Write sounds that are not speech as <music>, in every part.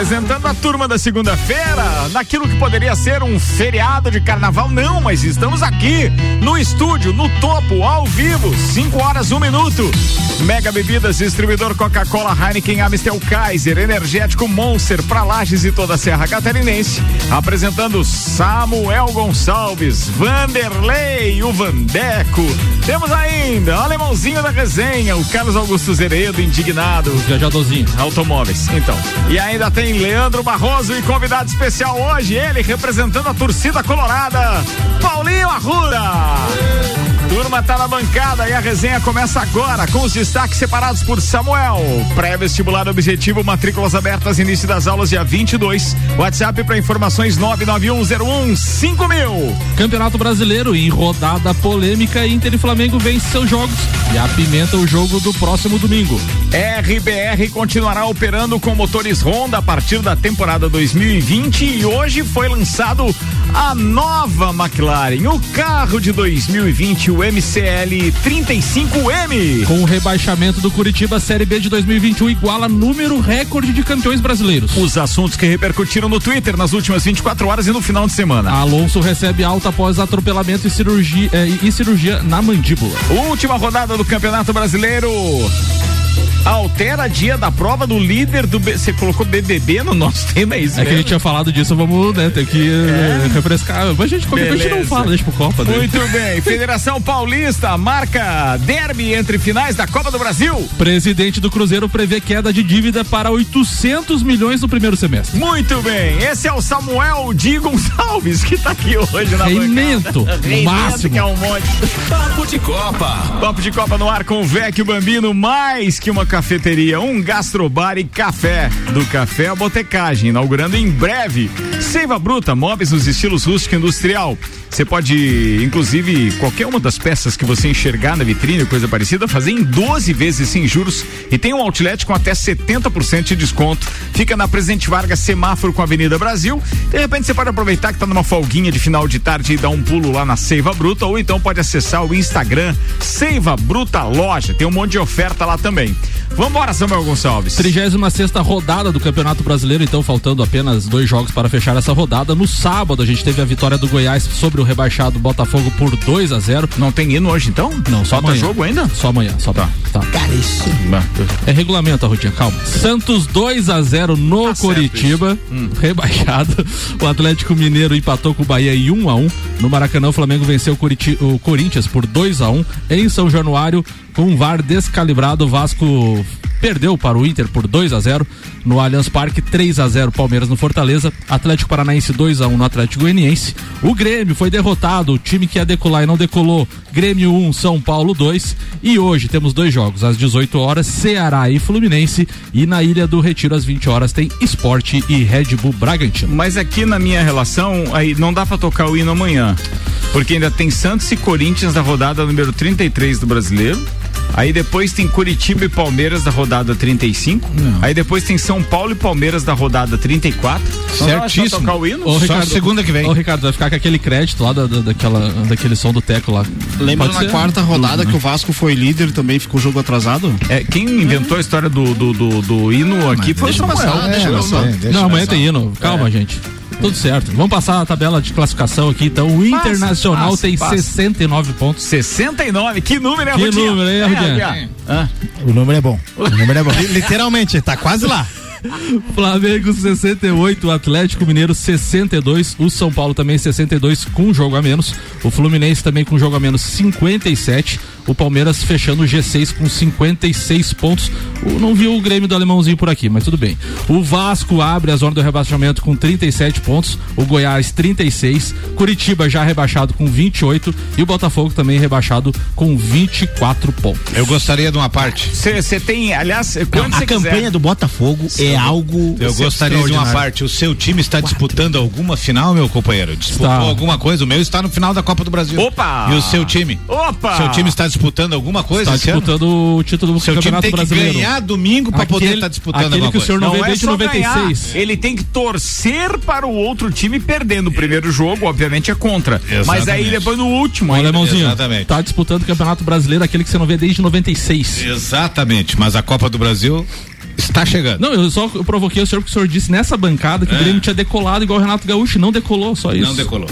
apresentando a turma da segunda-feira, naquilo que poderia ser um feriado de carnaval, não, mas estamos aqui, no estúdio, no topo, ao vivo, 5 horas, 1 um minuto. Mega Bebidas, distribuidor Coca-Cola, Heineken, Amstel Kaiser, Energético Monster, pra Lages e toda a Serra Catarinense, apresentando Samuel Gonçalves, Vanderlei, o Vandeco. Temos ainda o alemãozinho da resenha, o Carlos Augusto Zeredo, indignado. Viajadorzinho. Automóveis, então. E ainda tem Leandro Barroso e convidado especial hoje, ele representando a torcida colorada, Paulinho Arruda. Turma tá na bancada e a resenha começa agora com os destaques separados por Samuel. Pré-vestibular objetivo, matrículas abertas, início das aulas dia 22. WhatsApp para informações 99101 mil. Campeonato Brasileiro em rodada polêmica, Inter e Flamengo vence seus jogos e apimenta o jogo do próximo domingo. RBR continuará operando com motores Honda a partir da temporada 2020 e hoje foi lançado a nova McLaren, o carro de 2020, o MCL 35M. Com o rebaixamento do Curitiba, a Série B de 2021 iguala número recorde de campeões brasileiros. Os assuntos que repercutiram no Twitter nas últimas 24 horas e no final de semana. Alonso recebe alta após atropelamento e cirurgia, eh, e cirurgia na mandíbula. Última rodada do Campeonato Brasileiro altera dia da prova do líder do. Você colocou BBB no nosso <laughs> tema, é isso? É que a gente tinha falado disso, vamos né, ter que é. refrescar. Mas a gente, qualquer a gente não fala, deixa pro Copa. Daí. Muito bem. <laughs> Federação Paulista marca derby entre finais da Copa do Brasil. Presidente do Cruzeiro prevê queda de dívida para 800 milhões no primeiro semestre. Muito bem. Esse é o Samuel Di Gonçalves que tá aqui hoje na Reimento, no máximo. Que é um monte. Papo de Copa. Papo de Copa no ar com o Vecchio Bambino, mais que uma cafeteria, um gastrobar e café. Do café à botecagem, inaugurando em breve. Seiva Bruta, móveis nos estilos rústico e industrial. Você pode, inclusive, qualquer uma das peças que você enxergar na vitrine, coisa parecida, fazer em 12 vezes sem juros e tem um outlet com até 70% de desconto. Fica na Presidente Vargas, semáforo com a Avenida Brasil. De repente você pode aproveitar que tá numa folguinha de final de tarde e dar um pulo lá na Seiva Bruta ou então pode acessar o Instagram Seiva Bruta Loja. Tem um monte de oferta lá também. Vambora, Samuel Gonçalves. 36 rodada do Campeonato Brasileiro, então faltando apenas dois jogos para fechar essa rodada. No sábado a gente teve a vitória do Goiás sobre o rebaixado Botafogo por 2 a 0 Não tem hino hoje então? Não, só Falta amanhã. jogo ainda? Só amanhã, só tá. tá. Caríssimo. É regulamento, Arrutinha, calma. Santos 2 a 0 no Tá Coritiba, Hum. rebaixado. O Atlético Mineiro empatou com o Bahia em 1 a 1 No Maracanã, o Flamengo venceu o, Curiti- o Corinthians por 2 a 1 Em São Januário, com um VAR descalibrado, o Vasco perdeu para o Inter por 2 a 0 no Allianz Parque, 3 a 0 Palmeiras no Fortaleza, Atlético Paranaense 2 a 1 no Atlético Goianiense. O Grêmio foi derrotado, o time que ia decolar e não decolou. Grêmio 1, São Paulo 2. E hoje temos dois jogos, às 18 horas, Ceará e Fluminense. E na Ilha do Retiro, às 20 horas, tem Esporte e Red Bull Bragantino. Mas aqui na minha relação, aí não dá pra tocar o hino amanhã. Porque ainda tem Santos e Corinthians da rodada número 33 do brasileiro. Aí depois tem Curitiba e Palmeiras da rodada 35. Aí depois tem São Paulo e Palmeiras da rodada 34. Não dá mais pra Certíssimo. tocar o hino? Ô, Só segunda que vem. Ô, Ricardo, vai ficar com aquele crédito lá da, da- daquela, daquele som do teco lá. Lembra Pode na ser? quarta rodada que o Vasco foi líder também ficou jogo atrasado? É, quem inventou a história do, do, do, do hino aqui foi o deixa Samuel. passar, deixa É, passar. não- Não, amanhã tem hino. Calma, gente. Tudo certo. Vamos passar a tabela de classificação aqui. Então, o Internacional passa, tem passa. 69 pontos. 69, que número é Que Rudinha? número, hein, É, Rudinha? Rudinha. Ah, O número é bom. <laughs> O número é bom. Literalmente, tá quase lá. <laughs> Flamengo 68, o Atlético Mineiro 62, o São Paulo também 62 com um jogo a menos, o Fluminense também com um jogo a menos 57, o Palmeiras fechando o G6 com 56 pontos. O, não viu o Grêmio do alemãozinho por aqui, mas tudo bem. O Vasco abre a zona do rebaixamento com 37 pontos, o Goiás 36, Curitiba já rebaixado com 28 e o Botafogo também rebaixado com 24 pontos. Eu gostaria de uma parte. Você tem, aliás, quando a campanha quiser. do Botafogo é algo. Eu gostaria de uma parte. O seu time está disputando alguma final, meu companheiro? Disputou Está. alguma coisa? O meu está no final da Copa do Brasil. Opa! E o seu time? Opa! Seu time está disputando alguma coisa Está esse ano? disputando o título do Seu time Campeonato tem que Brasileiro. ganhar domingo para poder Aquele- estar disputando aquele alguma que o senhor coisa. não, vê é desde só 96. ganhar, Ele tem que torcer para o outro time perdendo o primeiro jogo, obviamente é contra. Mas aí Exatamente. depois no último. Ô, ainda- alemãozinho, Exatamente. tá disputando o Campeonato Brasileiro, aquele que você não vê desde 96. Exatamente, mas a Copa do Brasil Está chegando. Não, eu só provoquei o senhor porque o senhor disse nessa bancada que o Grêmio tinha decolado igual o Renato Gaúcho. Não decolou, só isso. Não decolou.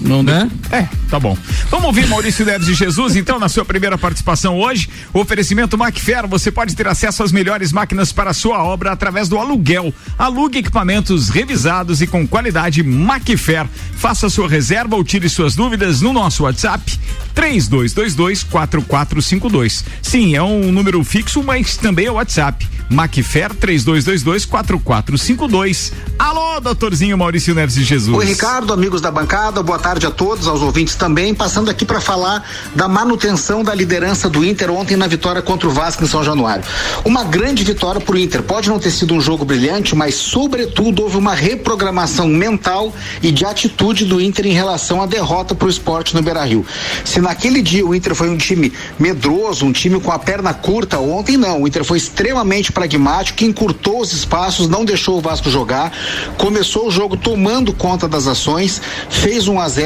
Não, né? É, tá bom. Vamos ouvir Maurício Neves de Jesus, então, na sua primeira participação hoje. O oferecimento Macfer, você pode ter acesso às melhores máquinas para a sua obra através do aluguel. Alugue equipamentos revisados e com qualidade Macfer. Faça sua reserva ou tire suas dúvidas no nosso WhatsApp 3222-4452. Sim, é um número fixo, mas também é o WhatsApp. Macfer 3222-4452. Alô, doutorzinho Maurício Neves de Jesus. Oi, Ricardo, amigos da bancada, boa tarde a todos, aos ouvintes também. Passando aqui para falar da manutenção da liderança do Inter ontem na vitória contra o Vasco em São Januário. Uma grande vitória para o Inter. Pode não ter sido um jogo brilhante, mas, sobretudo, houve uma reprogramação mental e de atitude do Inter em relação à derrota para o esporte no Beira Rio. Se naquele dia o Inter foi um time medroso, um time com a perna curta, ontem não. O Inter foi extremamente pragmático, encurtou os espaços, não deixou o Vasco jogar, começou o jogo tomando conta das ações, fez um a 0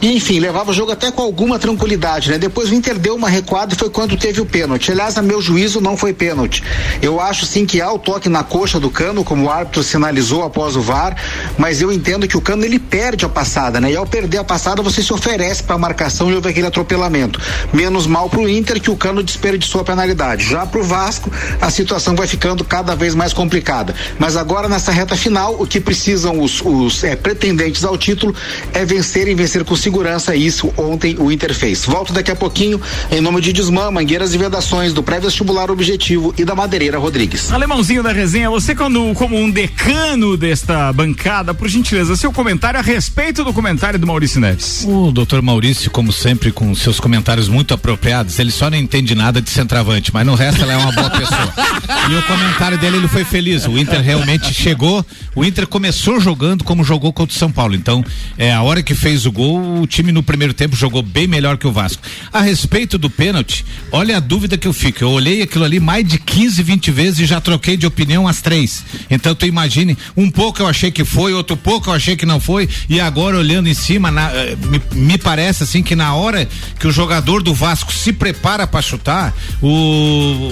e enfim, levava o jogo até com alguma tranquilidade, né? Depois o Inter deu uma recuada e foi quando teve o pênalti. Aliás, a meu juízo não foi pênalti. Eu acho sim que há o toque na coxa do Cano, como o árbitro sinalizou após o VAR, mas eu entendo que o Cano ele perde a passada, né? E ao perder a passada, você se oferece para a marcação e houve aquele atropelamento. Menos mal pro Inter que o Cano desperdiçou a penalidade. Já pro Vasco, a situação vai ficando cada vez mais complicada. Mas agora nessa reta final, o que precisam os, os é, pretendentes ao título é vencer vencer com segurança. Isso ontem o Inter fez. Volto daqui a pouquinho em nome de Desmã, Mangueiras e Vedações, do pré-vestibular Objetivo e da Madeireira Rodrigues. Alemãozinho da resenha, você quando, como um decano desta bancada, por gentileza, seu comentário a respeito do comentário do Maurício Neves. O doutor Maurício, como sempre, com seus comentários muito apropriados, ele só não entende nada de centroavante, mas no resto ela é uma boa pessoa. <laughs> e o comentário dele, ele foi feliz. O Inter realmente chegou, o Inter começou jogando como jogou contra o São Paulo. Então, é a hora que fez o gol, o time no primeiro tempo jogou bem melhor que o Vasco. A respeito do pênalti, olha a dúvida que eu fico. Eu olhei aquilo ali mais de 15, 20 vezes e já troquei de opinião as três. Então, tu imagine, um pouco eu achei que foi, outro pouco eu achei que não foi, e agora olhando em cima, na, eh, me, me parece assim que na hora que o jogador do Vasco se prepara para chutar, o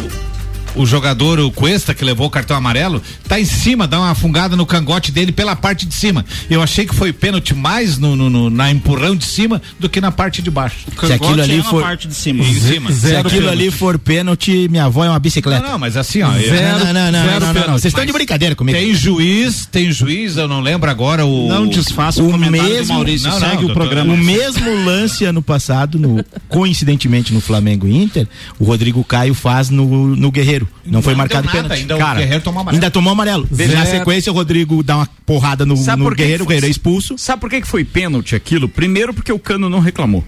o jogador, o Cuesta, que levou o cartão amarelo, tá em cima, dá uma fungada no cangote dele pela parte de cima. Eu achei que foi pênalti mais no, no- no- na empurrão de cima do que na parte de baixo. Se aquilo ali é na for. parte de cima. Em cima. Se aquilo ali for pênalti, minha avó é uma bicicleta. Não, não, mas assim, ó. Zero, não, não, não, não, zero não, não, pênalti. Vocês estão de brincadeira comigo. Tem juiz, tem juiz, eu não lembro agora o. Não desfaça o, o comentário do mesmo- Maurício. Não, não, segue o programa. O mesmo lance ano passado, no, coincidentemente no Flamengo Inter, o Rodrigo Caio faz no, no Guerreiro. Não, foi deu marcado nada, pênalti. Ainda Cara, o Guerreiro tomou amarelo. Ainda tomou amarelo. Zero. Na sequência, o Rodrigo dá uma porrada no, no Guerreiro, o foi- Guerreiro é expulso. Sabe por que, que foi pênalti aquilo? Primeiro, porque o Cano não reclamou.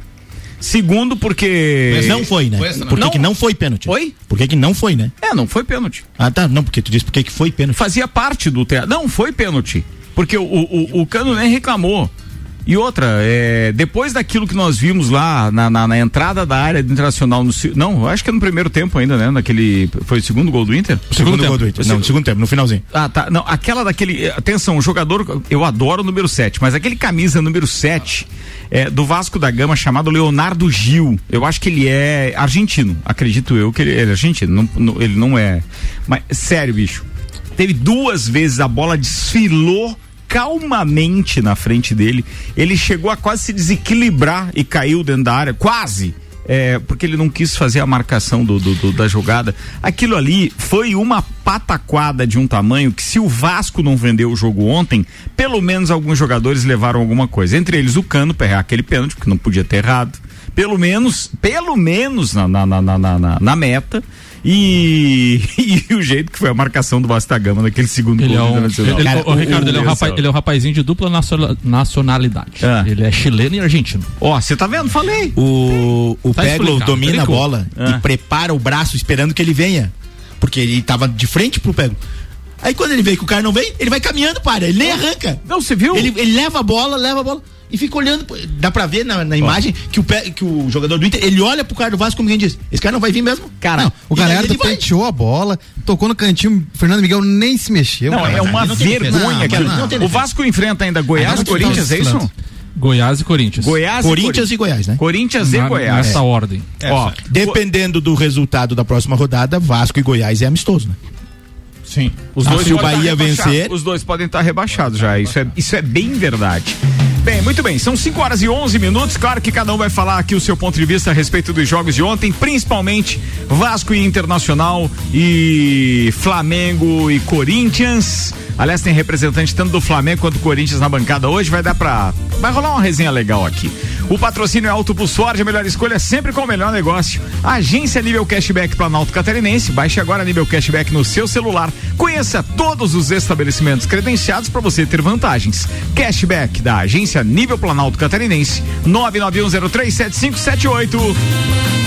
Segundo, porque. Mas Não foi, né? Foi essa, não? Por que Não. que não foi pênalti? Oi? Por que que não foi, né? É, não foi pênalti. Ah, tá. Não, porque tu disse por que que foi pênalti. Fazia parte do teatro. Não, foi pênalti. Porque o, o, o Cano nem reclamou. E outra, é, depois daquilo que nós vimos lá na, na, na entrada da área do Internacional, no, não, acho que é no primeiro tempo ainda, né? Naquele. Foi o segundo gol do Inter? Segundo, tempo. gol do Inter. Não, no segundo tempo, no finalzinho. Ah, tá. Não, aquela daquele. Atenção, o jogador. Eu adoro o número 7, mas aquele camisa número 7 é, do Vasco da Gama chamado Leonardo Gil. Eu acho que ele é argentino. Acredito eu que ele, ele é argentino. Não, não- ele não é. Mas, sério, bicho. Teve duas vezes a bola desfilou calmamente na frente dele. Ele chegou a quase se desequilibrar e caiu dentro da área. Quase é, porque ele não quis fazer a marcação do, do- do- da jogada. Aquilo ali foi uma pataquada de um tamanho que se o Vasco não vendeu o jogo ontem, pelo menos alguns jogadores levaram alguma coisa. Entre eles o Cano para errar aquele pênalti, porque não podia ter errado. Pelo menos, pelo menos na, na, na, na, na- na meta. E, <laughs> e o jeito que foi a marcação do Vasco da Gama naquele segundo Ele é gol do um. Internacional. ele- Cara, ô, Ricardo, ele é, um rapaz, ele é um rapazinho de dupla nacio- nacionalidade. Ah. Ele é chileno e argentino. Ó, você tá vendo? Falei. O, o Tá Peglo domina a bola Ah. e prepara o braço esperando que ele venha. Porque ele tava de frente pro Peglo. Aí quando ele vê que o cara não vem, ele vai caminhando, para, ele nem arranca. Não, você viu? Ele, ele leva a bola, leva a bola e fica olhando. Dá pra ver na, na imagem que o, pé, que o jogador do Inter, ele olha pro cara do Vasco como quem diz: Esse cara não vai vir mesmo? Cara, Não. O E vai. penteou a bola, tocou no cantinho, o Fernando Miguel nem se mexeu. Não, cara. é uma não vergonha Não, não O. Vasco enfrenta ainda Goiás, Agora Corinthians, é isso? Goiás e Corinthians. Goiás Corinthians e Goiás, né? Corinthians e Na- Goiás. Nessa ordem. Ó, Dependendo do resultado da próxima rodada, Vasco e Goiás é amistoso, né? Sim. Os Ah, dois se o podem Bahia vencer- Os dois podem estar rebaixados já. Isso é, isso é bem verdade. Bem, muito bem. São 5 horas e 11 minutos. Claro que cada um vai falar aqui o seu ponto de vista a respeito dos jogos de ontem, principalmente Vasco e Internacional e Flamengo e Corinthians. Aliás, tem representante tanto do Flamengo quanto do Corinthians na bancada hoje. Vai dar pra. Vai rolar uma resenha legal aqui. O patrocínio é Auto Plus Ford, a melhor escolha sempre com o melhor negócio. Agência Nível Cashback Planalto Catarinense. Baixe agora Nível Cashback no seu celular. Conheça todos os estabelecimentos credenciados para você ter vantagens. Cashback da Agência Nível Planalto Catarinense. 991037578.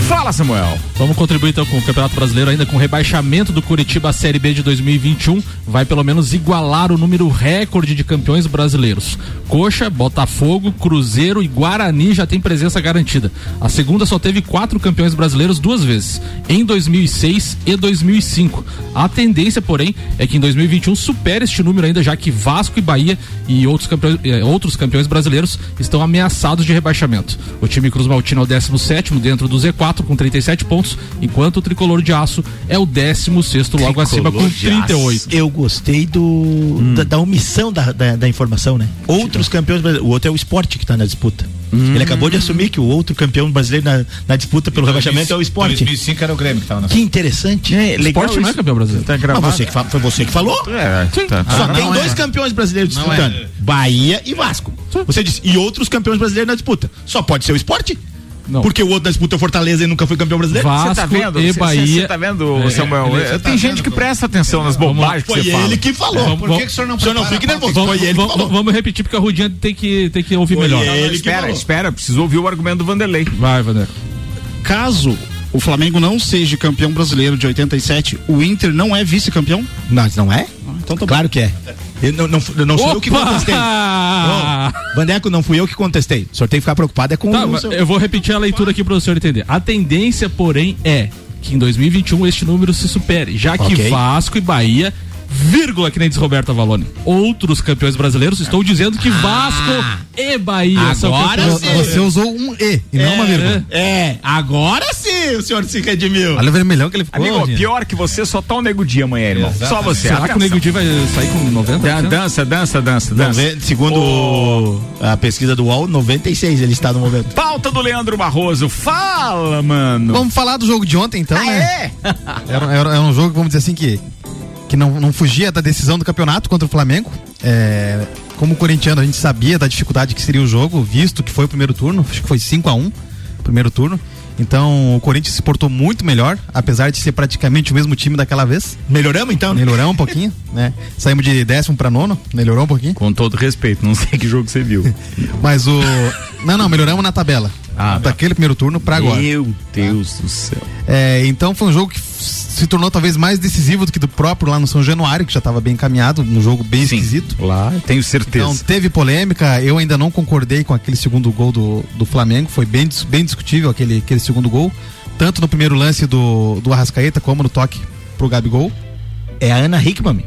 Fala, Samuel. Vamos contribuir então com o Campeonato Brasileiro, ainda com o rebaixamento do Curitiba à Série B de 2021. Vai pelo menos igualar o número recorde de campeões brasileiros. Coxa, Botafogo, Cruzeiro e Guarani já tem presença garantida. A segunda só teve quatro campeões brasileiros duas vezes, em 2006 e 2005. A tendência, porém, é que em 2021 supere este número ainda, já que Vasco e Bahia e outros campeões, eh, outros campeões brasileiros estão ameaçados de rebaixamento. O time Cruz Maltino é o 17 dentro do Z4 com 37 pontos, enquanto o Tricolor de Aço é o 16 logo acima com 38. Eu gostei do Hum. da, da omissão da, da, da informação, né? Outros campeões brasileiros. O outro é o esporte que tá na disputa. Hum. Ele acabou de assumir que o outro campeão brasileiro na, na disputa pelo rebaixamento é o esporte. 2005 era o Grêmio que tava na Que interessante. É, O esporte não é campeão brasileiro. Tá Mas gravado. você que foi você que falou. É, tá. Só Ah, tem dois é. campeões brasileiros disputando: é. Bahia e Vasco. Você disse, e outros campeões brasileiros na disputa. Só pode ser o esporte? Não. Porque o outro da disputa é Fortaleza e nunca foi campeão brasileiro? Vasco Você tá vendo? e Cê- Bahia. Você tá vendo, É, Samuel? É, tem tá gente vendo? que presta atenção nas bobagens que Foi ele fala. que falou. Vamos- Por vamos- que, que o senhor não, o senhor não fique nervoso? Vamos, Foi ele que vamos- falou. vamos repetir porque a Rudinha tem que, tem que ouvir Foi melhor. ele. que espera, falou. espera, preciso ouvir o argumento do Vanderlei. Vai, Vander. Caso o Flamengo não seja campeão brasileiro de 87, o Inter não é vice-campeão? Não, não é? Então tá Claro que é. Eu não, não, não sou eu que contestei. Ô, Vandeco, não fui eu que contestei. O senhor tem que ficar preocupado é com Tá, o seu... eu vou repetir a leitura aqui para o senhor entender. A tendência, porém, é que em 2021 este número se supere, já que Ok. Vasco e Bahia, vírgula, que nem diz Roberto Avalone, outros campeões brasileiros, estou dizendo que Vasco e Bahia são agora campeões sim. Você usou um E e não uma vírgula. É, agora sim o senhor se redimiu. Olha o vermelhão que ele ficou. Amigo, Dinho. pior que você, só tá o Nego Dia amanhã, irmão. Só você. Será que o Nego Di vai sair com 90%? Dan- Dança, dança, dança, dança. Nove- Segundo o- a pesquisa do UOL, 96 ele está no momento. Pauta do Leandro Barroso. Fala, mano. Vamos falar do jogo de ontem, então, Ah, né? é? <laughs> Era, era, era um jogo, vamos dizer assim, que, que não, não fugia da decisão do campeonato contra o Flamengo. É, como corintiano, a gente sabia da dificuldade que seria o jogo, visto que foi o primeiro turno, acho que foi 5 a 1 primeiro turno. Então o Corinthians se portou muito melhor, apesar de ser praticamente o mesmo time daquela vez. Melhoramos então? Melhoramos um pouquinho, <laughs> né? Saímos de décimo para nono, melhorou um pouquinho. Com todo respeito, não sei que jogo você viu. <laughs> Mas o. Não, não, melhoramos na tabela. Ah, daquele primeiro turno para agora. Meu Deus do céu. É, então foi um jogo que se tornou talvez mais decisivo do que do próprio lá no São Januário, que já estava bem encaminhado, um jogo bem Sim. esquisito. Lá, tenho certeza. Então teve polêmica, eu ainda não concordei com aquele segundo gol do, do Flamengo, foi bem, bem discutível aquele, aquele segundo gol, tanto no primeiro lance do, do Arrascaeta como no toque pro Gabigol. É a Ana Hickman. meu.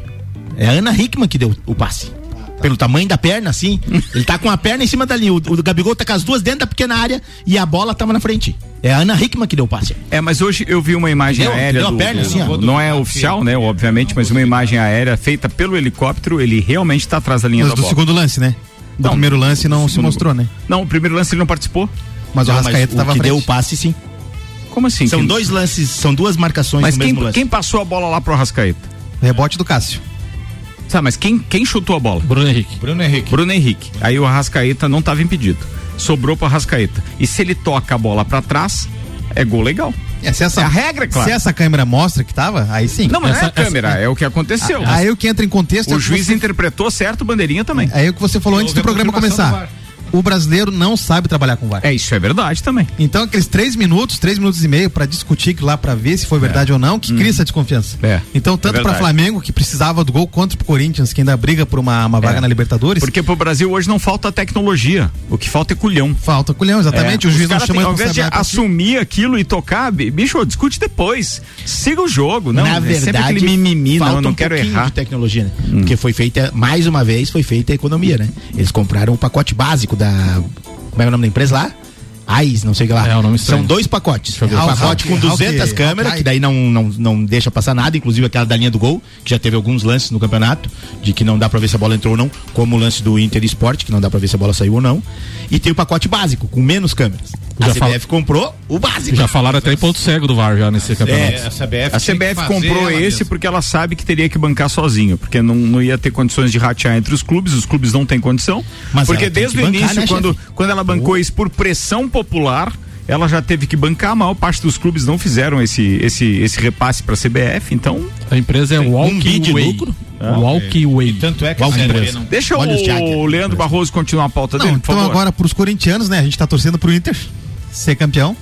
É a Ana Hickman que deu o passe. Pelo tamanho da perna, assim. ele tá com a perna em cima da linha. O, o Gabigol tá com as duas dentro da pequena área e a bola tava na frente. É a Ana Hickman que deu o passe. É, mas hoje eu vi uma imagem Deu- aérea. deu a do- perna do- assim, não é oficial, né? Obviamente, mas uma imagem aérea feita pelo helicóptero. Ele realmente está atrás da linha Mas da do bola. segundo lance, né? Do Não, primeiro lance não se mostrou, gol. né? Não, o primeiro lance ele não participou. Mas o Não, o estava que deu o passe, sim. Como assim? São Que- dois lances, são duas marcações Mas no quem, mesmo lance. quem passou a bola lá pro Arrascaeta? Rebote do Cássio. Sabe, mas quem, quem chutou a bola? Bruno Henrique. Bruno Henrique. Bruno Henrique. Aí o Arrascaeta não estava impedido. Sobrou pro Arrascaeta. E se ele toca a bola para trás, é gol legal. É, se essa, É a regra, claro. Se essa câmera mostra que tava, aí sim. Não, mas não é Essa- a câmera, é o que aconteceu. Aí o que entra em contexto é o o que juiz você- interpretou certo, bandeirinha também. É o que você falou antes Houve do programa confirmação do começar. O brasileiro não sabe trabalhar com VAR. É, isso é verdade também. Então, aqueles três minutos, três minutos e meio pra discutir lá pra ver se foi verdade ou não, que cria essa desconfiança. É. Então, tanto É pra verdade. Flamengo, que precisava do gol, quanto pro Corinthians, que ainda briga por uma, uma vaga É. na Libertadores, Porque pro Brasil hoje não falta tecnologia. O que falta é culhão. falta culhão, exatamente. É, o juiz os não caras chama a Ao invés de assumir aquilo e tocar, bi- bicho, discute depois. Siga o jogo. Não, Na é sempre verdade, mimimi, não, falta eu não um quero errar. de tecnologia, né? Porque foi feita, mais uma vez, foi feita a economia, né? Eles compraram o pacote básico da. Como é o nome da empresa lá? AIS, não sei o que lá. É, o nome São dois pacotes. ver. Um pacote com 200 Hawk- câmeras, que daí não, não, não deixa passar nada, inclusive aquela da linha do gol, que já teve alguns lances no campeonato, de que não dá pra ver se a bola entrou ou não, como o lance do Inter Sport, que não dá pra ver se a bola saiu ou não. E tem o pacote básico, com menos câmeras. A Já CBF fala- comprou o básico. Já falaram até em ponto cego do VAR já nesse campeonato. É, a CBF, A CBF comprou esse mesma. porque ela sabe que teria que bancar sozinho, porque não, não ia ter condições de ratear entre os clubes, os clubes não têm condição. Mas porque desde o bancar, início, né, quando, chefe? quando ela bancou isso por pressão popular, ela já teve que bancar, a maior parte dos clubes não fizeram esse, esse, esse repasse para a CBF, então A empresa é um bi Walking de Way. lucro? Way. Tanto é que a não deixa Olha os o Jagger. Leandro Barroso continuar a pauta Não, dele, por então favor. agora pros corintianos, né? A gente tá torcendo pro Inter ser campeão,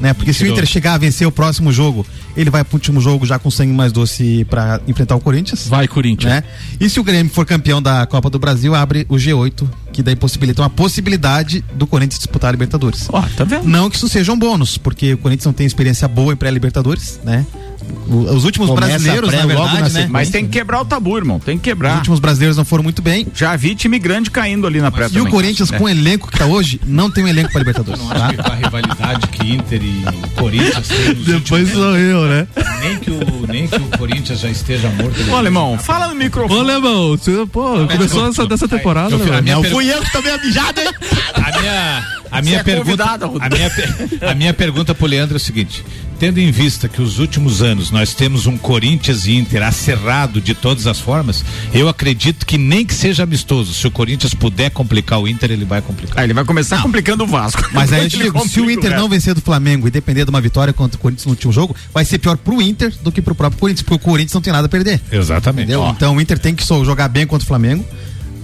né? Porque se o Inter chegar a vencer o próximo jogo, ele vai pro último jogo já com sangue mais doce pra enfrentar o Corinthians. Vai, Corinthians. Né? E se o Grêmio for campeão da Copa do Brasil, abre o G8, que daí possibilita uma possibilidade do Corinthians disputar a Libertadores. Ó, tá vendo? Não que isso seja um bônus, porque o Corinthians não tem experiência boa em pré-Libertadores, né? Os últimos Começa brasileiros, pré na verdade, na né? Mas tem que quebrar o tabu, irmão, tem que Os quebrar. últimos brasileiros não foram muito bem. Já vi time grande caindo ali na pré E o. Corinthians, É. com o elenco que tá hoje, não tem um elenco para Libertadores. Não acho que Tá? com a rivalidade que Inter e Corinthians têm nos Depois sou eu, né? nem que o nem que o Corinthians já esteja morto. Ô, alemão, fala no Ô, microfone. Alemão, você, pô, começou essa dessa temporada, Eu per- fui eu que tomei a mijada, hein? A minha, a minha é pergunta, a minha, <laughs> a minha pergunta pro Leandro é o seguinte: tendo em vista que os últimos anos nós temos um Corinthians e Inter acerrado de todas as formas, eu acredito que nem que seja amistoso, se o Corinthians puder complicar o Inter, ele vai complicar. Ah, ele vai começar complicando o Vasco. Mas aí eu <laughs> te digo, se o Inter não resto. vencer do Flamengo e depender de uma vitória contra o Corinthians no último jogo, vai ser pior pro Inter do que pro próprio Corinthians, porque o Corinthians não tem nada a perder. Exatamente. Então o Inter tem que jogar bem contra o Flamengo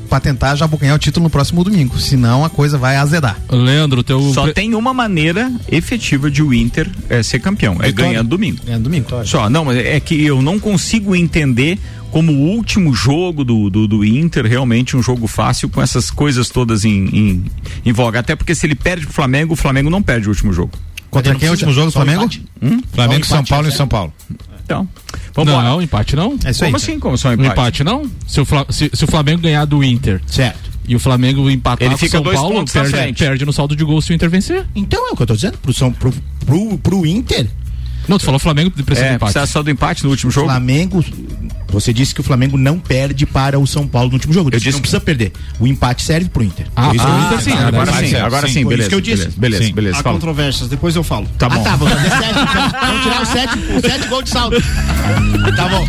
pra tentar já abocanhar o título no próximo domingo. Senão a coisa vai azedar. Leandro, teu. Só pre- tem uma maneira efetiva de o Inter eh, ser campeão, é Vitória. ganhando domingo. É domingo. Só, não, mas é que eu não consigo entender como o último jogo do, do, do Inter realmente um jogo fácil com essas coisas todas em, em, em voga. Até porque se ele perde pro Flamengo, o Flamengo não perde o último jogo. Contra quem é o último jogo do Flamengo? empate. Flamengo, São Paulo e né? São Paulo. Então, vamos embora. Não, empate não. É isso aí. Como assim? Como só um Um empate? empate não? Se o, se, se o Flamengo ganhar do Inter Certo. e o Flamengo empatar Ele com o fica São dois Paulo, perde, perde no saldo de gol se o Inter vencer. Então é o que eu tô dizendo. Pro, São, pro, pro, pro Inter, Não, tu falou Flamengo precisa de É, empate. precisa só do empate no último jogo? Flamengo. Você disse que o Flamengo não perde para o São Paulo no último jogo. Eu Eu disse que não precisa perder. O empate serve pro Inter. Ah, isso que eu Inter sim, Tá, Agora sim, agora sim, beleza. isso que eu disse. Beleza, beleza, Sim. beleza. Há fala. controvérsias, depois eu falo. Tá bom. Ah, tá, vou fazer sete, então. Vamos tirar os sete, os sete gols de saldo. Tá bom.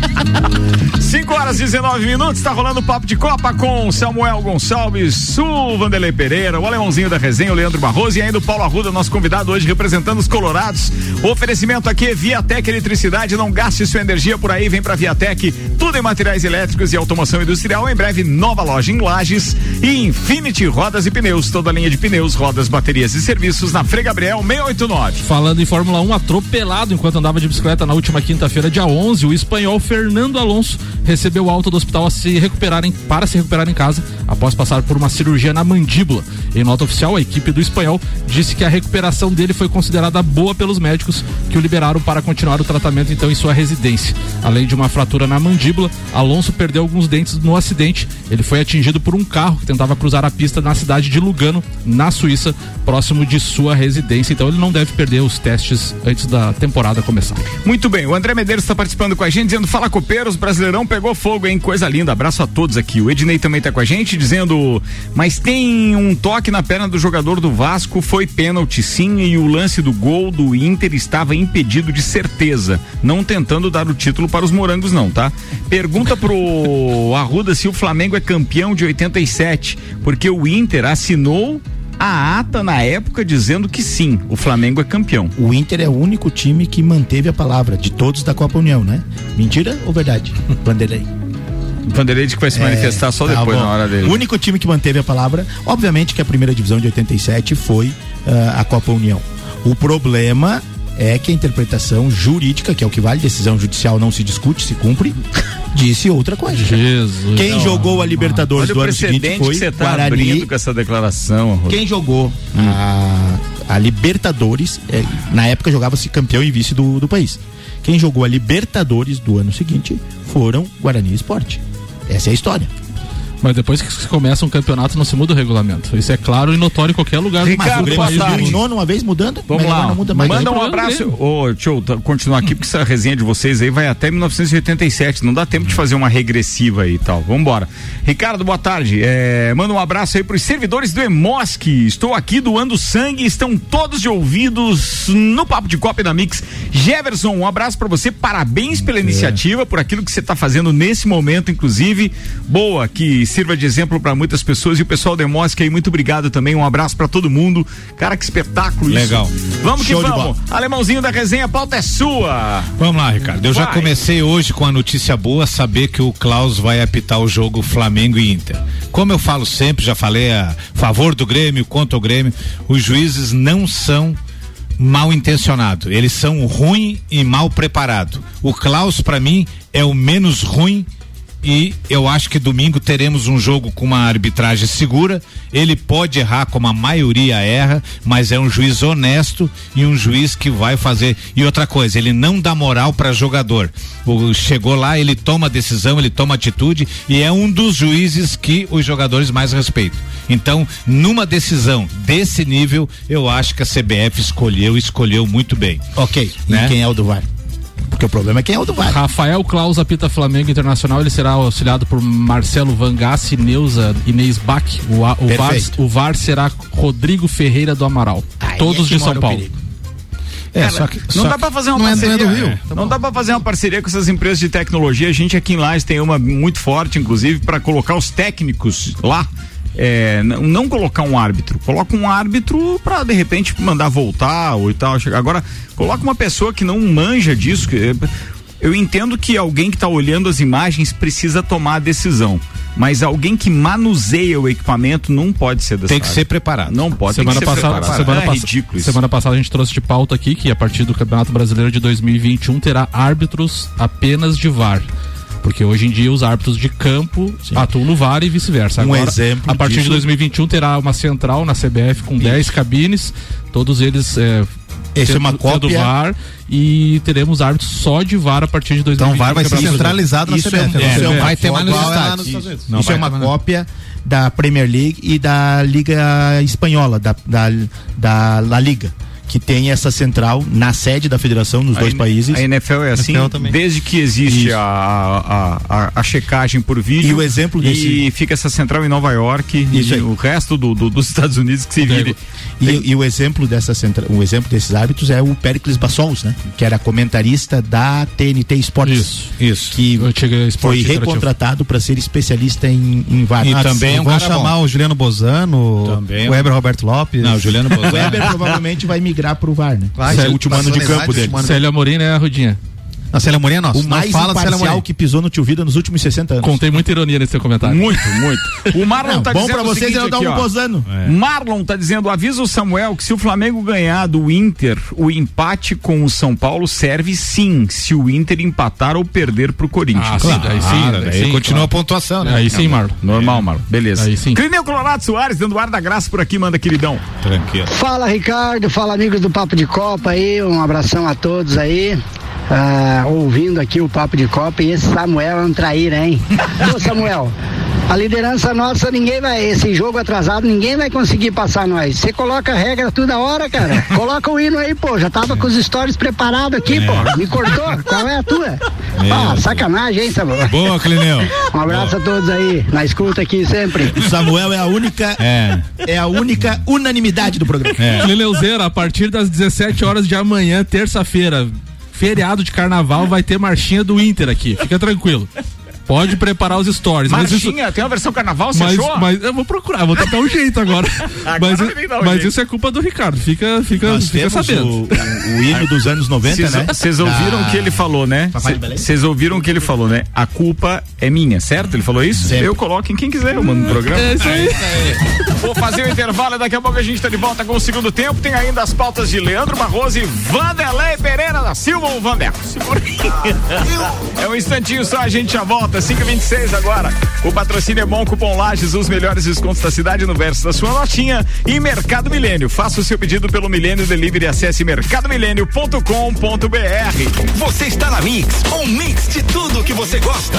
5 horas e 19 minutos, tá rolando o papo de Copa com Samuel Gonçalves, o Vanderlei Pereira, o alemãozinho da resenha, o Leandro Barroso e ainda o Paulo Arruda, nosso convidado hoje representando os Colorados. O oferecimento aqui é Viatec Eletricidade, não gaste sua energia por aí, vem pra Viatec, tudo em materiais elétricos e automação industrial. Em breve, nova loja em Lages e Infinity Rodas e Pneus, toda a linha de pneus, rodas, baterias e serviços na Frei Gabriel 689. Falando em Fórmula 1, atropelado enquanto andava de bicicleta na última quinta-feira, dia 11, o espanhol Fernando Alonso recebeu alta do hospital a se recuperar em- para se recuperar em casa após passar por uma cirurgia na mandíbula. Em nota oficial, a equipe do espanhol disse que a recuperação dele foi considerada boa pelos médicos que o liberaram para continuar o tratamento então em sua residência. Além de uma fratura na mandíbula, Alonso perdeu alguns dentes no acidente. Ele foi atingido por um carro que tentava cruzar a pista na cidade de Lugano, na Suíça, próximo de sua residência. Então ele não deve perder os testes antes da temporada começar. Muito bem, o André Medeiros está participando com a gente, dizendo: Fala copeiros, Brasileirão pegou fogo, hein? Coisa linda. Abraço a todos aqui. O Ednei também tá com a gente, dizendo: Mas tem um toque na perna do jogador do Vasco, foi pênalti sim, e o lance do gol do Inter estava impedido de certeza. Não tentando dar o título para os morangos, não, tá? Pergunta pro Arruda se o Flamengo é campeão de 87, porque o Inter assinou. A ata na época dizendo que sim, o Flamengo é campeão. O Inter é o único time que manteve a palavra de todos da Copa União, né? Mentira ou verdade? <laughs> Vanderlei. Vanderlei que vai se manifestar só Tá depois, na hora dele. O único time que manteve a palavra, obviamente que a primeira divisão de 87 foi ah, a Copa União. O problema é que a interpretação jurídica, que é o que vale, decisão judicial não se discute, se cumpre, disse outra coisa. Jesus. Quem jogou a Libertadores do ano seguinte foi que você tá Guarani. com essa declaração. Arruda. Quem jogou a, a Libertadores, é, na época jogava-se campeão e vice do, do país. Quem jogou a Libertadores do ano seguinte foram Guarani e Esporte. Essa é a história. Mas depois que se começa um campeonato, não se muda o regulamento. Isso é claro e notório em qualquer lugar Ricardo, do país. terminou numa vez mudando? Vamos lá. Não muda mais. Manda um Problema abraço. Ô, deixa eu continuar aqui, porque essa resenha de vocês aí vai até 1987. Não dá tempo de fazer uma regressiva aí e tal. Vambora. Ricardo, boa tarde. É, manda um abraço aí pros servidores do Emosc. Estou aqui doando sangue. Estão todos de ouvidos no Papo de Copa e da Mix. Jefferson, um abraço pra você. Parabéns pela iniciativa, por aquilo que você tá fazendo nesse momento, inclusive. Boa, que sirva de exemplo pra muitas pessoas. E o pessoal Emosc aí, muito obrigado também. Um abraço pra todo mundo. Cara, que espetáculo isso. Legal. Vamos que Show de vamos. Alemãozinho da resenha, a pauta é sua. Vamos lá, Ricardo. Eu já Vai. comecei hoje com a notícia boa, saber que o Klaus vai apitar o jogo Flamengo e Inter. Como eu falo sempre, já falei a favor do Grêmio, contra o Grêmio, os juízes não são mal intencionados, eles são ruim e mal preparado. O Klaus para mim é o menos ruim e eu acho que domingo teremos um jogo com uma arbitragem segura. Ele pode errar como a maioria erra, mas é um juiz honesto e um juiz que vai fazer. E outra coisa, ele não dá moral para jogador. O, chegou lá, ele toma decisão, ele toma atitude e é um dos juízes que os jogadores mais respeitam. Então, numa decisão desse nível, eu acho que a CBF escolheu, escolheu muito bem. Ok. Né? E quem é o do VAR? Porque o problema é quem é o do VAR. Rafael Klaus apita Flamengo Internacional, ele será auxiliado por Marcelo Vangassi, Neuza Inês Bach. O, a- o, VAR, o VAR será Rodrigo Ferreira do Amaral. Aí Todos é de São Paulo. É, Cara, só que não só dá pra fazer uma não é- é parceria. do Rio? É. Tá não bom. dá pra fazer uma parceria com essas empresas de tecnologia. A gente aqui em Lages tem uma muito forte, inclusive, pra colocar os técnicos lá. É, n- não colocar um árbitro, coloca um árbitro pra de repente mandar voltar ou e tal. chegar. Agora, coloca uma pessoa que não manja disso. que- eu entendo que alguém que está olhando as imagens precisa tomar a decisão, mas alguém que manuseia o equipamento não pode ser dessa tem que área. ser preparado. Não pode Semana passada, preparado. semana, é pass- ridículo isso. semana passada a gente trouxe de pauta aqui que a partir do Campeonato Brasileiro de 2021 terá árbitros apenas de VAR. Porque hoje em dia os árbitros de campo atuam no VAR e vice-versa. Um Agora, exemplo a partir de disso- 2021 terá uma central na CBF com 10 cabines, todos eles é, Esse é uma cópia- VAR e teremos árbitros só de VAR a partir de 2021. Então o VAR vai ser centralizado na Isso CBF. é, isso é não uma vai ter mais nos é Estados. Não Isso vai é uma cópia da Premier League e da Liga Espanhola, da, da, da La Liga, que tem essa central na sede da federação nos dois a, países. A NFL é assim, NFL também. desde que existe a, a, a, a checagem por vídeo. E o exemplo desse- E fica essa central em Nova York Isso e aí. o resto do, do- dos Estados Unidos que se vire. E, e o exemplo dessa central, o exemplo desses árbitros é o Pericles Bassols, né? Que era comentarista da TNT Sports. Isso. Isso. Que foi recontratado para ser especialista em, em VAR. E Ah, também é um Vão chamar bom. o Juliano Bozano, Também. o Weber Roberto Lopes. Não, o Juliano <laughs> O Bozano. Weber provavelmente vai migrar pro VAR, né? Vai, Esse é Célio- o último ano de campo dele. Célia Amorim, né, Rudinha? Não, Célia é nosso. O Não mais fala imparcial que pisou no tio Vida nos últimos 60 anos. Contei muita ironia nesse seu comentário. Muito, muito. O Marlon Não, tá bom dizendo pra o vocês é dar aqui, um ó. bozano. Marlon tá dizendo, avisa o Samuel que se o Flamengo ganhar do Inter, o empate com o São Paulo serve sim, se o Inter empatar ou perder pro Corinthians. Ah, sim, aí sim, Claro, aí daí sim, continua claro. a pontuação, né? Aí sim, Marlon. Normal, Marlon. Beleza. Aí sim. Clineu Colorado Soares, dando ar da graça por aqui, manda queridão. Tranquilo. Fala Ricardo, fala amigos do Papo de Copa aí, um abração a todos aí. Ah, ouvindo aqui o Papo de Copa e esse Samuel é um traíra, hein? Ô Samuel, a liderança nossa, ninguém vai, esse jogo atrasado, ninguém vai conseguir passar nós. Você coloca a regra toda hora, cara. Coloca o hino aí, pô. Já tava com os stories preparados aqui, pô. Me cortou? Qual é a tua? Ah, sacanagem, hein, Samuel? Boa, Clineu. Um abraço a todos aí, na escuta aqui sempre. O Samuel é a única É. é a única unanimidade do programa. É. Clineuzeira, a partir das 17 horas de amanhã, terça-feira, feriado de carnaval, vai ter marchinha do Inter aqui. Fica tranquilo. Pode preparar os stories. Mas isso, Marchinha, tem uma versão carnaval, você mas, achou? mas eu vou procurar, vou tentar um jeito agora. <laughs> Agora mas um mas jeito. isso é culpa do Ricardo. Fica, fica, Nós fica temos sabendo. o, o, hino dos anos 90, Vocês né? vocês ouviram o Da- que ele falou, né? Vocês ouviram o que ele falou, né? A culpa é minha, certo? Ele falou isso? Sempre. Eu coloco em quem quiser, eu mando no programa. É isso aí. Vou fazer o intervalo e daqui a pouco a gente tá de volta com o segundo tempo. Tem ainda as pautas de Leandro Barroso e Vanderlei Pereira da Silva ou Vander. Segura <laughs> aí. É um instantinho só, a gente já volta. 5h26 agora. O patrocínio é bom, cupom Lages, os melhores descontos da cidade no verso da sua notinha. E Mercado Milênio. Faça o seu pedido pelo Milênio Delivery e acesse mercadomilênio.com.br. Você está na Mix, um mix de tudo que você gosta.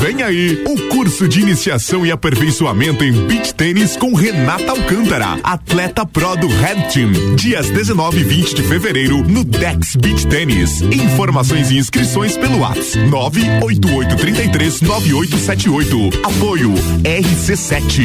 Vem aí o curso de iniciação e aperfeiçoamento em beach tênis com Renata Alcântara, atleta pro do Red Team. Dias 19 e 20 de fevereiro no Dex Beach Tênis. Informações e inscrições pelo WhatsApp 98833 9878. Apoio RC7.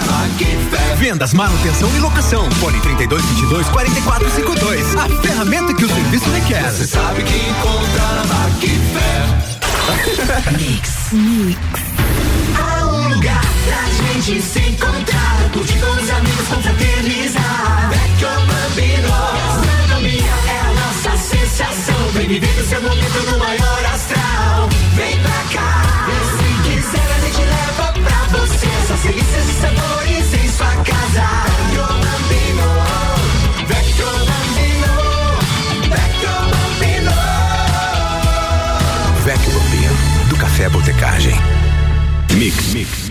Vendas, manutenção e locação. Fone 3222 4452. A ferramenta que o serviço requer. Você sabe que encontra na Macfer. Mix. Mix. Há um lugar pra gente se encontrar, curtir com os amigos, confraternizar. Vecchio Bambino, gastronomia é a nossa sensação. Vem viver o seu momento no maior astral. Vem pra cá, Essas delícias e sabores em sua casa. Vecchio Bambino, Vecchio Bambino, Vecchio Bambino. Vecchio Bambino, do Café Botecagem. Mix, mix.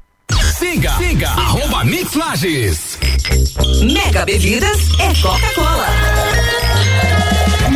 Siga, siga, arroba Mix Lages. Mega Bebidas é Coca-Cola.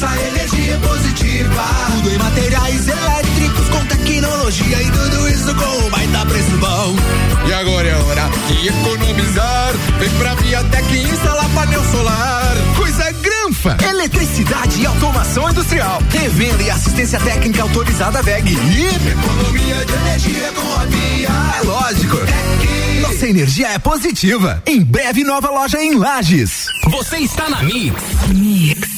Nossa energia é positiva. Tudo em materiais elétricos com tecnologia e tudo isso com um baita preço bom. E agora é hora de economizar. Vem pra Viatec e instalar painel solar. Coisa granfa. Eletricidade e automação industrial. Revenda e assistência técnica autorizada VEG. E economia de energia com a Via. É lógico. Nossa energia é positiva. Em breve, nova loja em Lages. Você está na Mix. Mix.